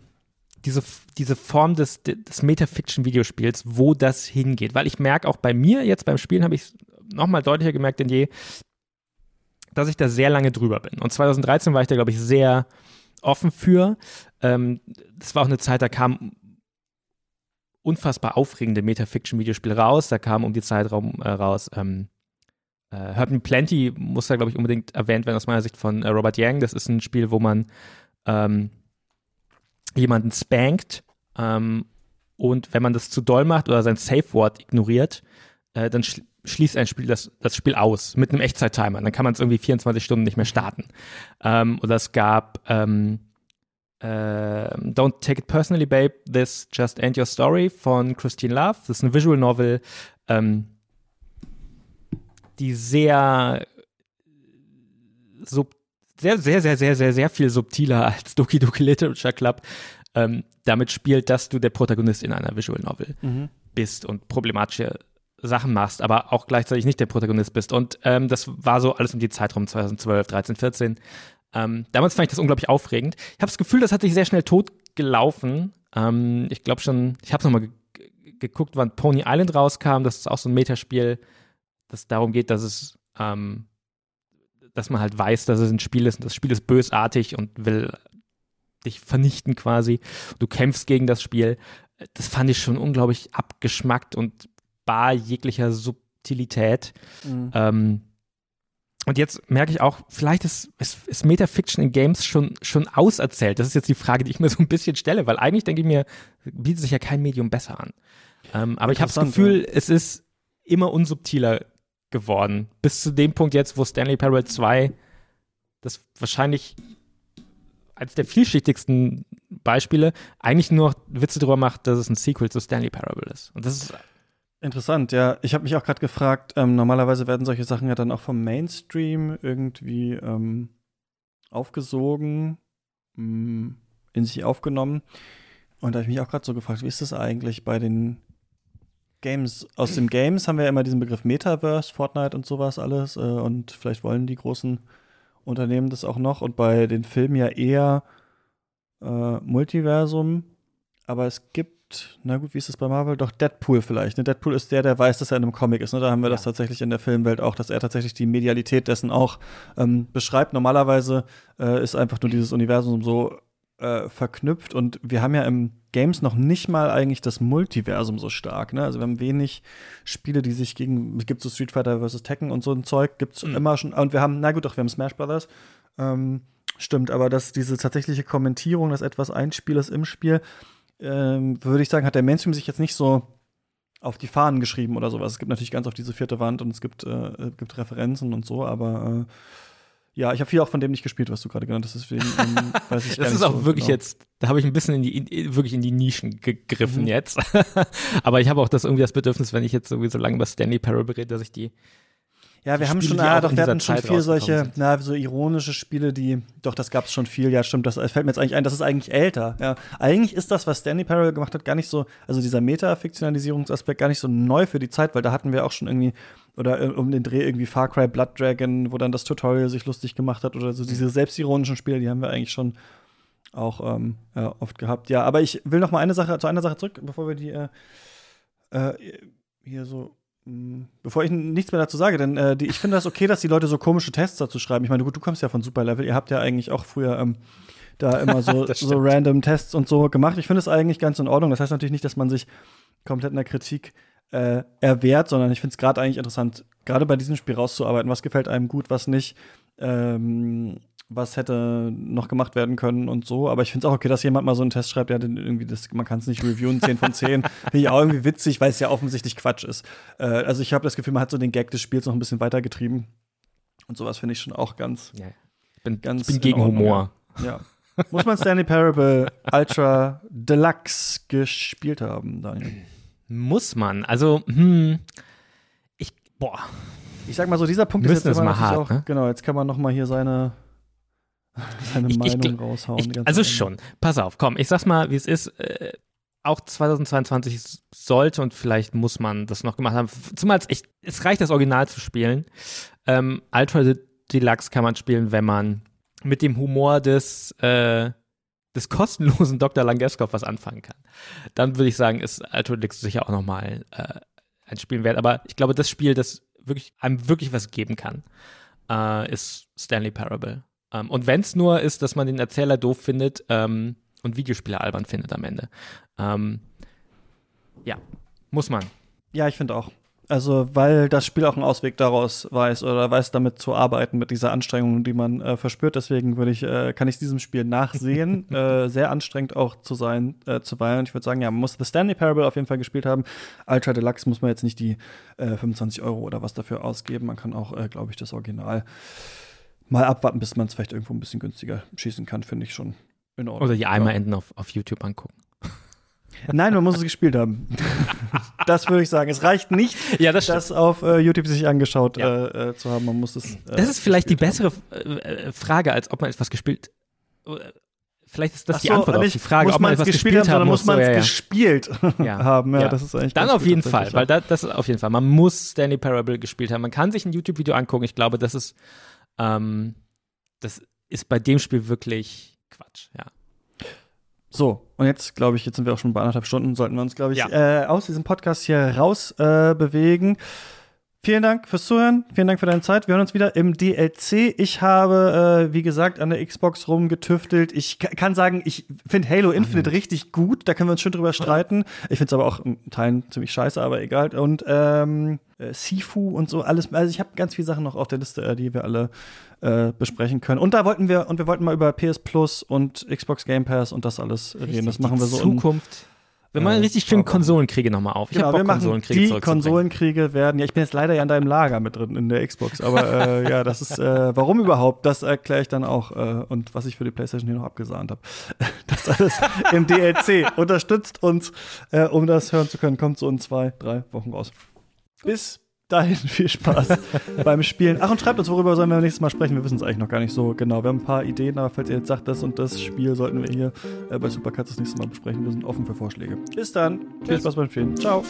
diese, diese Form des, des Metafiction-Videospiels, wo das hingeht. Weil ich merke auch bei mir jetzt beim Spielen habe ich nochmal deutlicher gemerkt denn je, dass ich da sehr lange drüber bin. Und 2013 war ich da, glaube ich, sehr offen für. Ähm, das war auch eine Zeit, da kam unfassbar aufregende Metafiction-Videospiele raus. Da kam um die Zeitraum äh, raus ähm, äh, Hurt Me Plenty, muss da, glaube ich, unbedingt erwähnt werden aus meiner Sicht von äh, Robert Yang. Das ist ein Spiel, wo man ähm, jemanden spankt ähm, und wenn man das zu doll macht oder sein Safe-Wort ignoriert, äh, dann sch schließt ein Spiel das, das Spiel aus mit einem Echtzeit-Timer. Dann kann man es irgendwie 24 Stunden nicht mehr starten. Ähm, oder es gab ähm, äh, Don't Take It Personally, Babe, This Just End Your Story von Christine Love. Das ist eine Visual Novel, ähm, die sehr sub sehr, sehr, sehr, sehr, sehr, sehr viel subtiler als Doki Doki Literature Club ähm, damit spielt, dass du der Protagonist in einer Visual Novel mhm. bist und problematische Sachen machst, aber auch gleichzeitig nicht der Protagonist bist. Und ähm, das war so alles um die Zeit rum, 2012, 13, 14. Ähm, damals fand ich das unglaublich aufregend. Ich habe das Gefühl, das hat sich sehr schnell totgelaufen. Ähm, ich glaube schon, ich habe nochmal ge geguckt, wann Pony Island rauskam. Das ist auch so ein Metaspiel, das darum geht, dass es, ähm, dass man halt weiß, dass es ein Spiel ist und das Spiel ist bösartig und will dich vernichten quasi. Du kämpfst gegen das Spiel. Das fand ich schon unglaublich abgeschmackt und bar jeglicher Subtilität. Mhm. Ähm, und jetzt merke ich auch, vielleicht ist, ist, ist Metafiction in Games schon, schon auserzählt. Das ist jetzt die Frage, die ich mir so ein bisschen stelle, weil eigentlich denke ich mir, bietet sich ja kein Medium besser an. Ähm, aber ich habe das Gefühl, ja. es ist immer unsubtiler geworden. Bis zu dem Punkt jetzt, wo Stanley Parable 2 das wahrscheinlich als der vielschichtigsten Beispiele eigentlich nur Witze darüber macht, dass es ein Sequel zu Stanley Parable ist. Und das ist Interessant, ja. Ich habe mich auch gerade gefragt, ähm, normalerweise werden solche Sachen ja dann auch vom Mainstream irgendwie ähm, aufgesogen, mh, mm, in sich aufgenommen. Und da habe ich mich auch gerade so gefragt, wie ist das eigentlich bei den Games? Aus den Games haben wir ja immer diesen Begriff Metaverse, Fortnite und sowas alles. Äh, und vielleicht wollen die großen Unternehmen das auch noch. Und bei den Filmen ja eher äh, Multiversum. Aber es gibt na gut, wie ist das bei Marvel? Doch Deadpool vielleicht. Ne? Deadpool ist der, der weiß, dass er in einem Comic ist. Ne? Da haben wir ja. das tatsächlich in der Filmwelt auch, dass er tatsächlich die Medialität dessen auch ähm, beschreibt. Normalerweise äh, ist einfach nur dieses Universum so äh, verknüpft und wir haben ja im Games noch nicht mal eigentlich das Multiversum so stark. Ne? Also wir haben wenig Spiele, die sich gegen, es gibt so Street Fighter vs. Tekken und so ein Zeug, gibt es mhm. immer schon. Und wir haben, na gut, doch, wir haben Smash Brothers. Ähm, stimmt, aber dass diese tatsächliche Kommentierung, dass etwas ein Spiel ist im Spiel, ähm, würde ich sagen, hat der Mainstream sich jetzt nicht so auf die Fahnen geschrieben oder sowas. Es gibt natürlich ganz auf diese vierte Wand und es gibt, äh, gibt Referenzen und so, aber äh, ja, ich habe viel auch von dem nicht gespielt, was du gerade genannt hast, deswegen ähm, weiß ich Das ist auch so wirklich genau. jetzt, da habe ich ein bisschen in die, in, wirklich in die Nischen gegriffen mhm. jetzt. aber ich habe auch das irgendwie das Bedürfnis, wenn ich jetzt irgendwie so lange über Stanley Parable rede, dass ich die ja, wir haben schon, ah, doch, wir hatten schon viel solche, na, so ironische Spiele, die, doch, das gab es schon viel, ja, stimmt, das fällt mir jetzt eigentlich ein, das ist eigentlich älter, ja. Eigentlich ist das, was Stanley Parable gemacht hat, gar nicht so, also dieser Meta-Fiktionalisierungsaspekt gar nicht so neu für die Zeit, weil da hatten wir auch schon irgendwie, oder um den Dreh irgendwie Far Cry Blood Dragon, wo dann das Tutorial sich lustig gemacht hat, oder so diese selbstironischen Spiele, die haben wir eigentlich schon auch ähm, ja, oft gehabt. Ja, aber ich will noch mal eine Sache, zu einer Sache zurück, bevor wir die äh, äh, hier so bevor ich nichts mehr dazu sage, denn äh, die, ich finde das okay, dass die Leute so komische Tests dazu schreiben. Ich meine, gut, du kommst ja von Superlevel, ihr habt ja eigentlich auch früher ähm, da immer so, so random Tests und so gemacht. Ich finde es eigentlich ganz in Ordnung. Das heißt natürlich nicht, dass man sich komplett in der Kritik äh, erwehrt, sondern ich finde es gerade eigentlich interessant, gerade bei diesem Spiel rauszuarbeiten, was gefällt einem gut, was nicht. Ähm, was hätte noch gemacht werden können und so. Aber ich finde es auch okay, dass jemand mal so einen Test schreibt, ja, irgendwie das, man kann es nicht reviewen, 10 von 10. finde ich auch irgendwie witzig, weil es ja offensichtlich Quatsch ist. Äh, also ich habe das Gefühl, man hat so den Gag des Spiels noch ein bisschen weitergetrieben. Und sowas finde ich schon auch ganz. Ja. Ich bin, ganz ich bin gegen Humor. Ja. Muss man Stanley Parable Ultra Deluxe gespielt haben, Daniel? Muss man. Also, hm, ich, boah. Ich sag mal so, dieser Punkt ist jetzt immer mal hart, auch, ne? genau, jetzt kann man noch mal hier seine seine ich, Meinung ich, raushauen. Ich, also schon. Pass auf, komm, ich sag's mal, wie es ist. Äh, auch 2022 sollte und vielleicht muss man das noch gemacht haben. Zumal es echt, es reicht, das Original zu spielen. Ähm, Ultra Deluxe kann man spielen, wenn man mit dem Humor des, äh, des kostenlosen Dr. Langeskov was anfangen kann. Dann würde ich sagen, ist Ultra Deluxe sicher auch nochmal äh, ein Spiel wert. Aber ich glaube, das Spiel, das wirklich, einem wirklich was geben kann, äh, ist Stanley Parable. Ähm, und wenn es nur ist, dass man den Erzähler doof findet ähm, und Videospiele albern findet am Ende. Ähm, ja, muss man. Ja, ich finde auch. Also, weil das Spiel auch einen Ausweg daraus weiß oder weiß damit zu arbeiten mit dieser Anstrengung, die man äh, verspürt. Deswegen würde ich, äh, kann ich diesem Spiel nachsehen, äh, sehr anstrengend auch zu sein, äh, zuweilen. Ich würde sagen, ja, man muss The Stanley Parable auf jeden Fall gespielt haben. Ultra Deluxe muss man jetzt nicht die 25 äh, Euro oder was dafür ausgeben. Man kann auch, äh, glaube ich, das Original mal abwarten, bis man es vielleicht irgendwo ein bisschen günstiger schießen kann, finde ich schon in Ordnung. Oder die Eimerenden auf, auf YouTube angucken. Nein, man muss es gespielt haben. das würde ich sagen. Es reicht nicht, ja, das, das auf äh, YouTube sich angeschaut ja. äh, äh zu haben. Man muss es. Äh, das ist vielleicht die bessere äh, Frage, als ob man etwas gespielt. Äh, vielleicht ist das so, die Antwort auf die Frage, ob man etwas gespielt, gespielt haben, haben muss. man es ja, gespielt haben. Ja, das ist eigentlich Dann auf jeden Fall, weil da, das ist auf jeden Fall. Man muss Stanley Parable gespielt haben. Man kann sich ein YouTube-Video angucken. Ich glaube, das ist ähm, das ist bei dem Spiel wirklich Quatsch, ja. So, und jetzt glaube ich, jetzt sind wir auch schon bei anderthalb Stunden, sollten wir uns, glaube ich, Ja. äh, aus diesem Podcast hier raus äh, bewegen. Vielen Dank fürs Zuhören, vielen Dank für deine Zeit. Wir hören uns wieder im DLC. Ich habe, äh, wie gesagt, an der Xbox rumgetüftelt. Ich ka- kann sagen, ich finde Halo Infinite richtig gut. Da können wir uns schön drüber streiten. Ich finde es aber auch in Teilen ziemlich scheiße, aber egal. Und ähm, äh, Sifu und so alles. Also ich habe ganz viele Sachen noch auf der Liste, äh, die wir alle äh, besprechen können. Und da wollten wir, und wir wollten mal über PS Plus und Xbox Game Pass und das alles reden. Das machen wir so in Zukunft. Wir machen äh, richtig schön. Konsolenkriege nochmal auf. Ich Genau, hab wir Bock, machen Konsolenkriege die. Konsolenkriege werden. Ja, ich bin jetzt leider ja in deinem Lager mit drin in der Xbox, aber äh, ja, das ist äh, warum überhaupt? Das erkläre ich dann auch äh, und was ich für die PlayStation hier noch abgesahnt habe. Das alles im DLC. Unterstützt uns, äh, um das hören zu können. Kommt so in zwei, drei Wochen raus. Bis dahin viel Spaß beim Spielen. Ach, und schreibt uns, worüber sollen wir nächstes Mal sprechen. Wir wissen es eigentlich noch gar nicht so genau. Wir haben ein paar Ideen, aber falls ihr jetzt sagt, das und das Spiel sollten wir hier äh, bei Supercuts das nächste Mal besprechen. Wir sind offen für Vorschläge. Bis dann. Viel Tschüss. Spaß beim Spielen. Ciao.